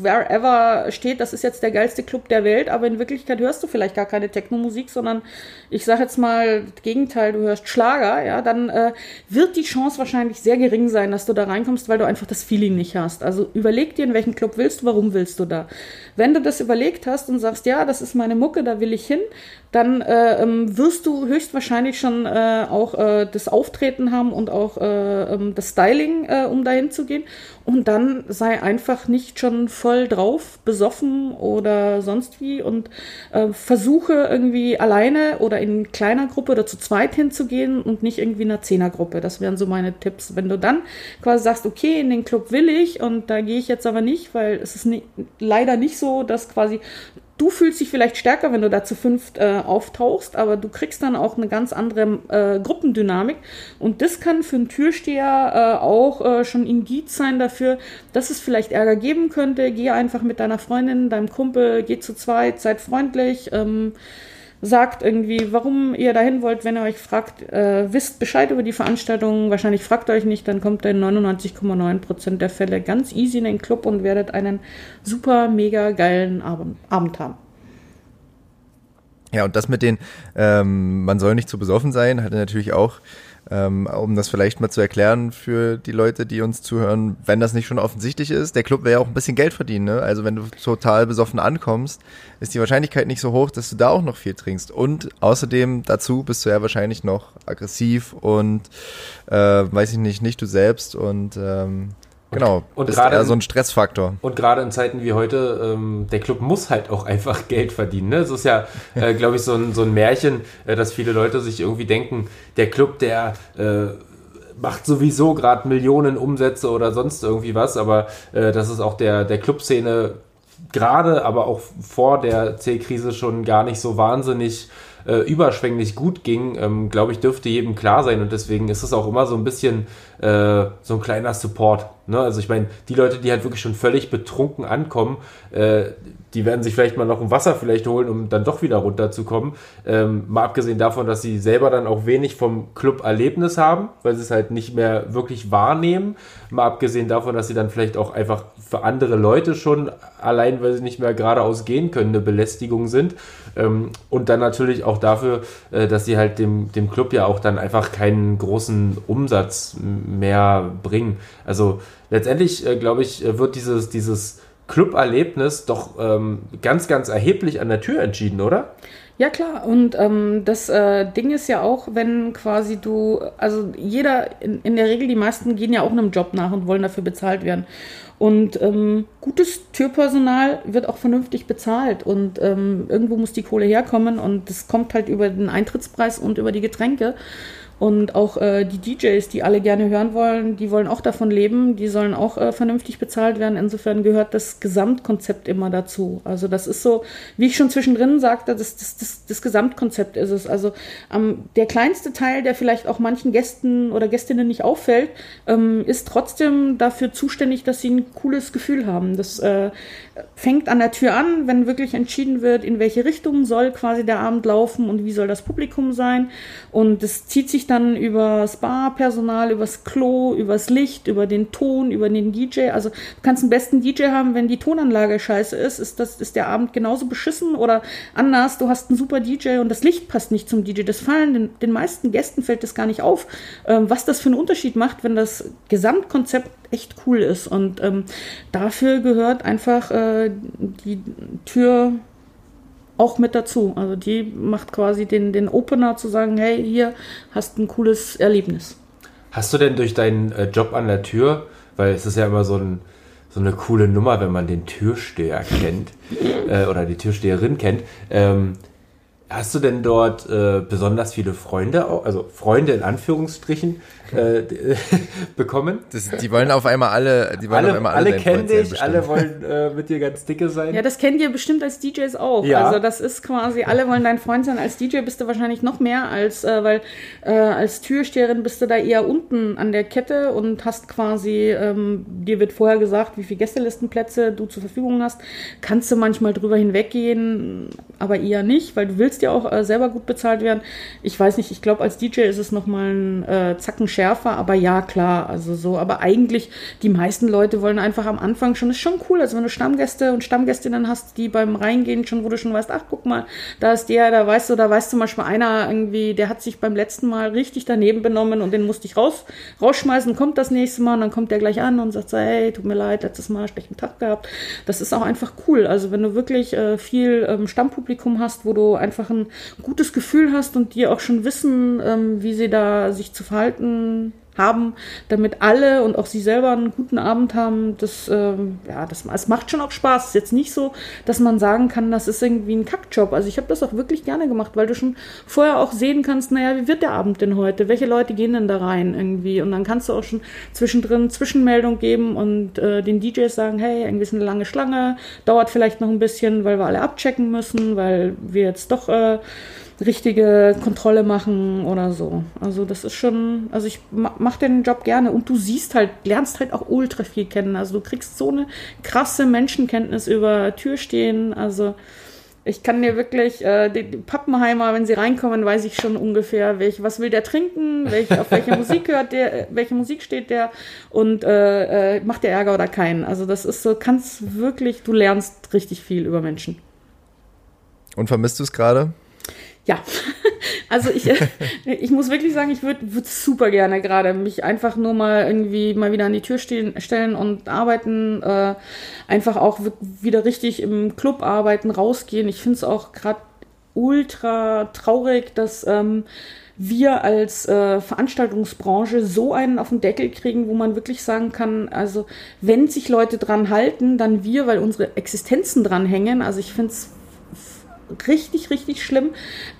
wherever steht, das ist jetzt der geilste Club der Welt, aber in Wirklichkeit hörst du vielleicht gar keine Techno-Musik, sondern ich sage jetzt mal das Gegenteil, du hörst Schlager, ja, dann äh, wird die Chance wahrscheinlich sehr gering sein, dass du da reinkommst, weil du einfach das Feeling nicht hast. Also überleg dir, in welchen Club willst du, warum willst du da. Wenn du das überlegt hast und sagst, ja, das ist meine Mucke, da will ich hin, dann äh, ähm, wirst du höchstwahrscheinlich schon äh, auch äh, das Auftreten haben und auch äh, ähm, das Styling, äh, um dahin zu gehen. Und dann sei einfach nicht schon voll drauf, besoffen oder sonst wie und äh, versuche irgendwie alleine oder in kleiner Gruppe oder zu zweit hinzugehen und nicht irgendwie in einer Zehnergruppe. Das wären so meine Tipps. Wenn du dann quasi sagst, okay, in den Club will ich und da gehe ich jetzt aber nicht, weil es ist nie, leider nicht so, dass quasi du fühlst dich vielleicht stärker, wenn du da zu fünft äh, auftauchst, aber du kriegst dann auch eine ganz andere äh, Gruppendynamik. Und das kann für einen Türsteher äh, auch äh, schon Indiz sein dafür, dass es vielleicht Ärger geben könnte. Geh einfach mit deiner Freundin, deinem Kumpel, geh zu zweit, seid freundlich. Ähm, sagt irgendwie, warum ihr dahin wollt, wenn ihr euch fragt, äh, wisst Bescheid über die Veranstaltung, wahrscheinlich fragt euch nicht, dann kommt ihr in 99,9% der Fälle ganz easy in den Club und werdet einen super, mega geilen Abend, Abend haben.
Ja, und das mit den, ähm, man soll nicht zu besoffen sein, hatte natürlich auch um das vielleicht mal zu erklären für die Leute, die uns zuhören, wenn das nicht schon offensichtlich ist, der Club will ja auch ein bisschen Geld verdienen. Ne? Also wenn du total besoffen ankommst, ist die Wahrscheinlichkeit nicht so hoch, dass du da auch noch viel trinkst. Und außerdem dazu bist du ja wahrscheinlich noch aggressiv und äh, weiß ich nicht, nicht du selbst und ähm, Genau,
und
ist
gerade
so ein Stressfaktor.
Und gerade in Zeiten wie heute, ähm, der Club muss halt auch einfach Geld verdienen. Ne? Es ist ja, äh, glaube ich, so ein, so ein Märchen, äh, dass viele Leute sich irgendwie denken, der Club, der äh, macht sowieso gerade Millionen Umsätze oder sonst irgendwie was, aber äh, das ist auch der, der Clubszene gerade, aber auch vor der C-Krise schon gar nicht so wahnsinnig äh, überschwänglich gut ging, ähm, glaube ich, dürfte jedem klar sein und deswegen ist es auch immer so ein bisschen äh, so ein kleiner Support. Ne? Also ich meine, die Leute, die halt wirklich schon völlig betrunken ankommen, äh, die werden sich vielleicht mal noch ein Wasser vielleicht holen, um dann doch wieder runterzukommen. Ähm, mal abgesehen davon, dass sie selber dann auch wenig vom Club-Erlebnis haben, weil sie es halt nicht mehr wirklich wahrnehmen. Mal abgesehen davon, dass sie dann vielleicht auch einfach für andere Leute schon, allein weil sie nicht mehr geradeaus gehen können, eine Belästigung sind. Ähm, und dann natürlich auch dafür, äh, dass sie halt dem, dem Club ja auch dann einfach keinen großen Umsatz mehr bringen. Also letztendlich, äh, glaube ich, wird dieses, dieses Club-Erlebnis doch ähm, ganz, ganz erheblich an der Tür entschieden, oder?
Ja klar, und ähm, das äh, Ding ist ja auch, wenn quasi du, also jeder, in, in der Regel, die meisten gehen ja auch einem Job nach und wollen dafür bezahlt werden. Und ähm, gutes Türpersonal wird auch vernünftig bezahlt und ähm, irgendwo muss die Kohle herkommen und das kommt halt über den Eintrittspreis und über die Getränke. Und auch äh, die DJs, die alle gerne hören wollen, die wollen auch davon leben, die sollen auch äh, vernünftig bezahlt werden. Insofern gehört das Gesamtkonzept immer dazu. Also das ist so, wie ich schon zwischendrin sagte, das, das, das, das Gesamtkonzept ist es. Also ähm, der kleinste Teil, der vielleicht auch manchen Gästen oder Gästinnen nicht auffällt, ähm, ist trotzdem dafür zuständig, dass sie ein cooles Gefühl haben. Das äh, fängt an der Tür an, wenn wirklich entschieden wird, in welche Richtung soll quasi der Abend laufen und wie soll das Publikum sein. Und das zieht sich dann über das Barpersonal, übers Klo, übers Licht, über den Ton, über den DJ. Also du kannst den besten DJ haben, wenn die Tonanlage scheiße ist, ist, das, ist der Abend genauso beschissen oder anders, du hast einen super DJ und das Licht passt nicht zum DJ. Das fallen den, den meisten Gästen fällt das gar nicht auf, ähm, was das für einen Unterschied macht, wenn das Gesamtkonzept echt cool ist. Und ähm, dafür gehört einfach äh, die Tür auch mit dazu. Also die macht quasi den, den Opener zu sagen, hey, hier hast ein cooles Erlebnis.
Hast du denn durch deinen äh, Job an der Tür, weil es ist ja immer so, ein, so eine coole Nummer, wenn man den Türsteher kennt äh, oder die Türsteherin kennt, ähm, hast du denn dort äh, besonders viele Freunde, also Freunde in Anführungsstrichen, äh, bekommen.
Das, die wollen auf einmal alle, die wollen
alle,
auf einmal
alle,
alle
kennen dich, alle wollen äh, mit dir ganz dicke sein.
Ja, das kennt ihr bestimmt als DJs auch.
Ja.
Also das ist quasi, alle wollen dein Freund sein. Als DJ bist du wahrscheinlich noch mehr als, äh, weil äh, als Türsteherin bist du da eher unten an der Kette und hast quasi, ähm, dir wird vorher gesagt, wie viele Gästelistenplätze du zur Verfügung hast. Kannst du manchmal drüber hinweggehen, aber eher nicht, weil du willst ja auch äh, selber gut bezahlt werden. Ich weiß nicht, ich glaube, als DJ ist es nochmal ein äh, Zacken schärfer, aber ja, klar, also so. Aber eigentlich, die meisten Leute wollen einfach am Anfang schon, ist schon cool. Also wenn du Stammgäste und Stammgästinnen hast, die beim Reingehen schon, wo du schon weißt, ach, guck mal, da ist der, da weißt du, da weißt zum Beispiel einer irgendwie, der hat sich beim letzten Mal richtig daneben benommen und den musste ich raus, rausschmeißen, kommt das nächste Mal und dann kommt der gleich an und sagt so, hey, tut mir leid, letztes Mal schlechten Tag gehabt. Das ist auch einfach cool. Also wenn du wirklich äh, viel ähm, Stammpublikum hast, wo du einfach ein gutes Gefühl hast und die auch schon wissen, ähm, wie sie da sich zu verhalten haben, damit alle und auch sie selber einen guten Abend haben. Das, ähm, ja, das, es macht schon auch Spaß. Es ist jetzt nicht so, dass man sagen kann, das ist irgendwie ein Kackjob. Also ich habe das auch wirklich gerne gemacht, weil du schon vorher auch sehen kannst, naja, wie wird der Abend denn heute? Welche Leute gehen denn da rein irgendwie? Und dann kannst du auch schon zwischendrin Zwischenmeldung geben und äh, den DJs sagen, hey, irgendwie ist eine lange Schlange, dauert vielleicht noch ein bisschen, weil wir alle abchecken müssen, weil wir jetzt doch äh, richtige Kontrolle machen oder so. Also das ist schon, also ich mache den Job gerne und du siehst halt, lernst halt auch ultra viel kennen. Also du kriegst so eine krasse Menschenkenntnis über Türstehen. Also ich kann dir wirklich, äh, die, die Pappenheimer, wenn sie reinkommen, weiß ich schon ungefähr, welch, was will der trinken, welch, auf welche Musik hört der, welche Musik steht der und äh, äh, macht der Ärger oder keinen. Also das ist so, kannst wirklich, du lernst richtig viel über Menschen.
Und vermisst du es gerade?
Ja, Also ich, ich muss wirklich sagen, ich würde würd super gerne gerade mich einfach nur mal irgendwie mal wieder an die Tür stehen, stellen und arbeiten, äh, einfach auch wieder richtig im Club arbeiten, rausgehen. Ich finde es auch gerade ultra traurig, dass ähm, wir als äh, Veranstaltungsbranche so einen auf den Deckel kriegen, wo man wirklich sagen kann, also wenn sich Leute dran halten, dann wir, weil unsere Existenzen dran hängen. Also ich finde es richtig, richtig schlimm,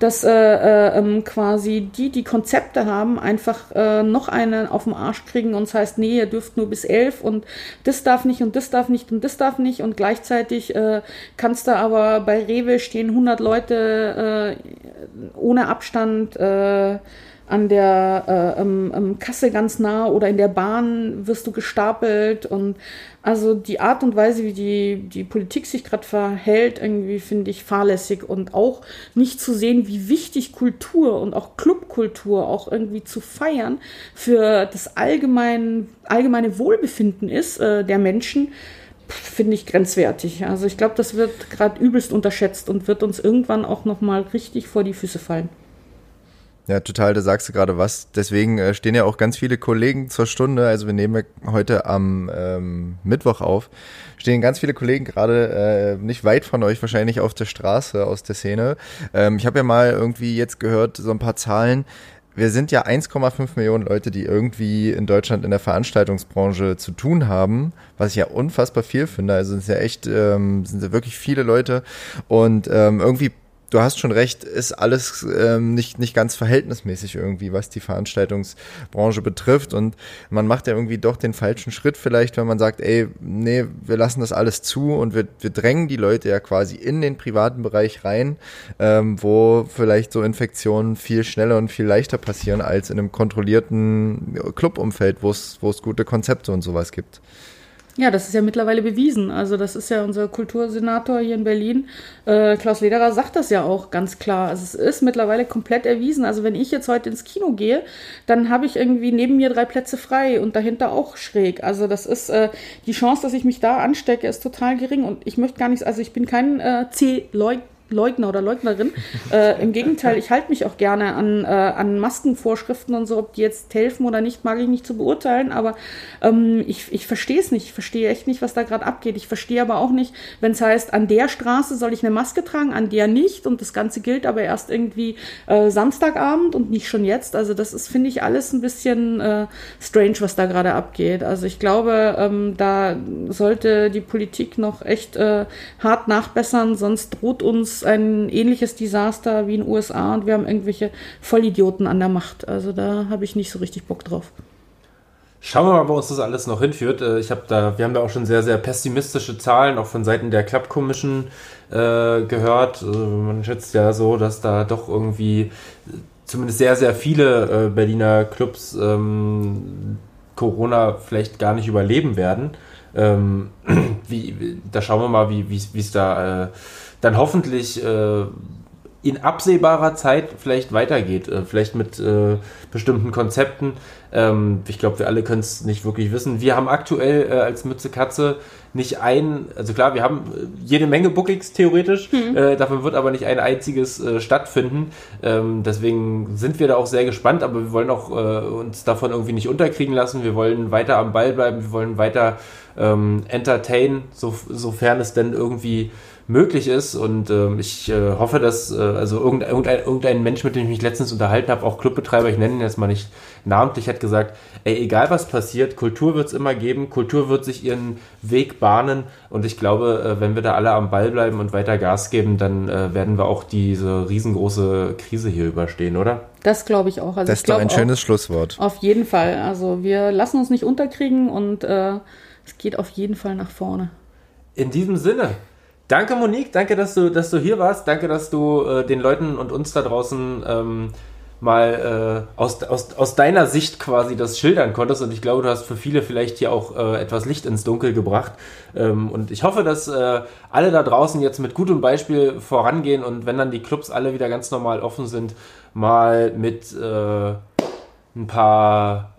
dass äh, äh, ähm, quasi die, die Konzepte haben, einfach äh, noch einen auf den Arsch kriegen und es das heißt, nee, ihr dürft nur bis elf und das darf nicht und das darf nicht und das darf nicht und gleichzeitig äh, kannst du aber bei Rewe stehen 100 Leute äh, ohne Abstand äh, an der äh, ähm, ähm, Kasse ganz nah oder in der Bahn wirst du gestapelt und also die Art und Weise, wie die, die Politik sich gerade verhält, irgendwie finde ich fahrlässig und auch nicht zu sehen, wie wichtig Kultur und auch Clubkultur auch irgendwie zu feiern für das allgemein, allgemeine Wohlbefinden ist äh, der Menschen, finde ich grenzwertig. Also ich glaube, das wird gerade übelst unterschätzt und wird uns irgendwann auch nochmal richtig vor die Füße fallen.
Ja, total, da sagst du gerade was. Deswegen äh, stehen ja auch ganz viele Kollegen zur Stunde. Also wir nehmen heute am ähm, Mittwoch auf. Stehen ganz viele Kollegen gerade äh, nicht weit von euch, wahrscheinlich auf der Straße aus der Szene. Ähm, ich habe ja mal irgendwie jetzt gehört, so ein paar Zahlen. Wir sind ja 1,5 Millionen Leute, die irgendwie in Deutschland in der Veranstaltungsbranche zu tun haben, was ich ja unfassbar viel finde. Also sind ja echt, ähm, sind ja wirklich viele Leute und ähm, irgendwie du hast schon recht, ist alles ähm, nicht, nicht ganz verhältnismäßig irgendwie, was die Veranstaltungsbranche betrifft. Und man macht ja irgendwie doch den falschen Schritt vielleicht, wenn man sagt, ey, nee, wir lassen das alles zu und wir, wir drängen die Leute ja quasi in den privaten Bereich rein, ähm, wo vielleicht so Infektionen viel schneller und viel leichter passieren als in einem kontrollierten Clubumfeld, wo es, wo es gute Konzepte und sowas gibt.
Ja, das ist ja mittlerweile bewiesen. Also das ist ja unser Kultursenator hier in Berlin, äh, Klaus Lederer, sagt das ja auch ganz klar. Also es ist mittlerweile komplett erwiesen. Also wenn ich jetzt heute ins Kino gehe, dann habe ich irgendwie neben mir drei Plätze frei und dahinter auch schräg. Also das ist äh, die Chance, dass ich mich da anstecke, ist total gering. Und ich möchte gar nichts, also ich bin kein äh, C-Leugner Leugner oder Leugnerin. Äh, Im Gegenteil, ich halte mich auch gerne an, äh, an Maskenvorschriften und so, ob die jetzt helfen oder nicht, mag ich nicht zu beurteilen, aber ähm, ich, ich verstehe es nicht. Ich verstehe echt nicht, was da gerade abgeht. Ich verstehe aber auch nicht, wenn es heißt, an der Straße soll ich eine Maske tragen, an der nicht und das Ganze gilt aber erst irgendwie äh, Samstagabend und nicht schon jetzt. Also das ist, finde ich, alles ein bisschen äh, strange, was da gerade abgeht. Also ich glaube, ähm, da sollte die Politik noch echt äh, hart nachbessern, sonst droht uns ein ähnliches Desaster wie in den USA und wir haben irgendwelche Vollidioten an der Macht. Also da habe ich nicht so richtig Bock drauf.
Schauen wir mal, wo uns das alles noch hinführt. Äh, ich habe da, wir haben da auch schon sehr, sehr pessimistische Zahlen, auch von Seiten der Club Commission äh, gehört. Also man schätzt ja so, dass da doch irgendwie zumindest sehr, sehr viele äh, Berliner Clubs ähm, Corona vielleicht gar nicht überleben werden. Ähm, wie, da schauen wir mal, wie es da äh, dann hoffentlich äh, in absehbarer Zeit vielleicht weitergeht. Äh, vielleicht mit äh, bestimmten Konzepten. Ähm, ich glaube, wir alle können es nicht wirklich wissen. Wir haben aktuell äh, als Mütze Katze nicht ein, also klar, wir haben äh, jede Menge Bookings theoretisch, mhm. äh, davon wird aber nicht ein einziges äh, stattfinden. Ähm, deswegen sind wir da auch sehr gespannt, aber wir wollen auch äh, uns davon irgendwie nicht unterkriegen lassen. Wir wollen weiter am Ball bleiben, wir wollen weiter ähm, entertain, so, sofern es denn irgendwie möglich ist. Und ähm, ich äh, hoffe, dass äh, also irgendein, irgendein, Mensch, mit dem ich mich letztens unterhalten habe, auch Clubbetreiber, ich nenne ihn jetzt mal nicht namentlich, hat gesagt, ey, egal was passiert, Kultur wird es immer geben, Kultur wird sich ihren Weg bahnen. Und ich glaube, äh, wenn wir da alle am Ball bleiben und weiter Gas geben, dann äh, werden wir auch diese riesengroße Krise hier überstehen, oder?
Das glaube ich auch.
Also das ist doch ein schönes Schlusswort.
Auf jeden Fall. Also wir lassen uns nicht unterkriegen und äh, es geht auf jeden Fall nach vorne.
In diesem Sinne, Danke, Monique. Danke, dass du, dass du hier warst. Danke, dass du äh, den Leuten und uns da draußen ähm, mal äh, aus, aus, aus deiner Sicht quasi das schildern konntest. Und ich glaube, du hast für viele vielleicht hier auch äh, etwas Licht ins Dunkel gebracht. Ähm, und ich hoffe, dass äh, alle da draußen jetzt mit gutem Beispiel vorangehen und wenn dann die Clubs alle wieder ganz normal offen sind, mal mit äh, ein paar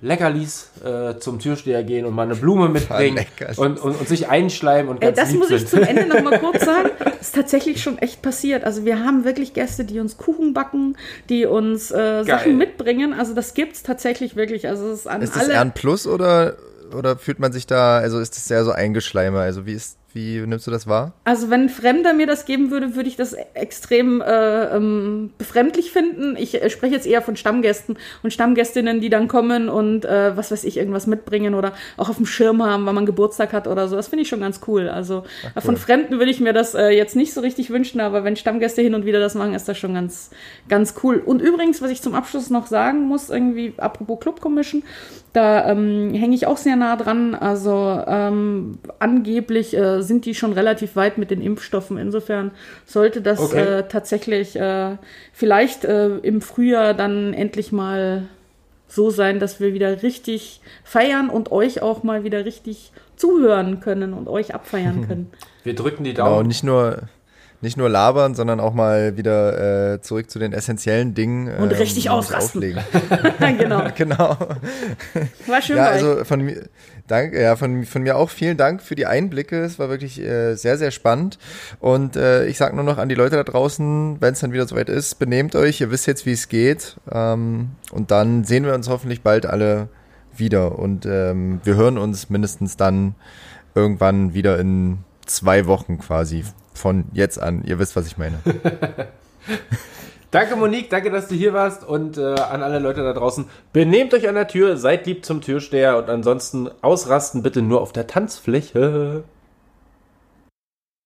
Leckerlis äh, zum Türsteher gehen und mal eine Blume mitbringen und, und, und sich einschleimen und
Ey,
ganz
das
lieb
muss ich zum Ende noch mal kurz sagen. Das ist tatsächlich schon echt passiert. Also wir haben wirklich Gäste, die uns Kuchen backen, die uns äh, Sachen mitbringen. Also das gibt's tatsächlich wirklich. Also es ist an
Ist das
alle.
eher ein Plus oder, oder fühlt man sich da, also ist das sehr so eingeschleimer? Also wie ist, wie nimmst du das wahr?
Also wenn ein Fremder mir das geben würde, würde ich das extrem äh, ähm, befremdlich finden. Ich äh, spreche jetzt eher von Stammgästen und Stammgästinnen, die dann kommen und äh, was weiß ich, irgendwas mitbringen oder auch auf dem Schirm haben, weil man Geburtstag hat oder so. Das finde ich schon ganz cool. Also äh, von Fremden würde ich mir das äh, jetzt nicht so richtig wünschen, aber wenn Stammgäste hin und wieder das machen, ist das schon ganz, ganz cool. Und übrigens, was ich zum Abschluss noch sagen muss, irgendwie apropos Club Commission, da ähm, hänge ich auch sehr nah dran. Also ähm, angeblich äh, sind die schon relativ weit mit den Impfstoffen. Insofern sollte das
Okay.
äh, tatsächlich äh, vielleicht äh, im Frühjahr dann endlich mal so sein, dass wir wieder richtig feiern und euch auch mal wieder richtig zuhören können und euch abfeiern können.
Wir drücken die
Genau,
Daumen.
nicht nur, nicht nur labern, sondern auch mal wieder äh, zurück zu den essentiellen Dingen.
Und
ähm,
richtig ausrasten. genau.
genau.
War schön
Ja, also von mir, danke, ja, von, von mir auch vielen Dank für die Einblicke. Es war wirklich äh, sehr, sehr spannend. Und äh, ich sage nur noch an die Leute da draußen, wenn es dann wieder soweit ist, benehmt euch, ihr wisst jetzt, wie es geht. Ähm, und dann sehen wir uns hoffentlich bald alle wieder. Und ähm, wir hören uns mindestens dann irgendwann wieder in zwei Wochen quasi. Von jetzt an. Ihr wisst, was ich meine.
Danke Monique, danke, dass du hier warst und äh, an alle Leute da draußen. Benehmt euch an der Tür, seid lieb zum Türsteher und ansonsten ausrasten bitte nur auf der Tanzfläche.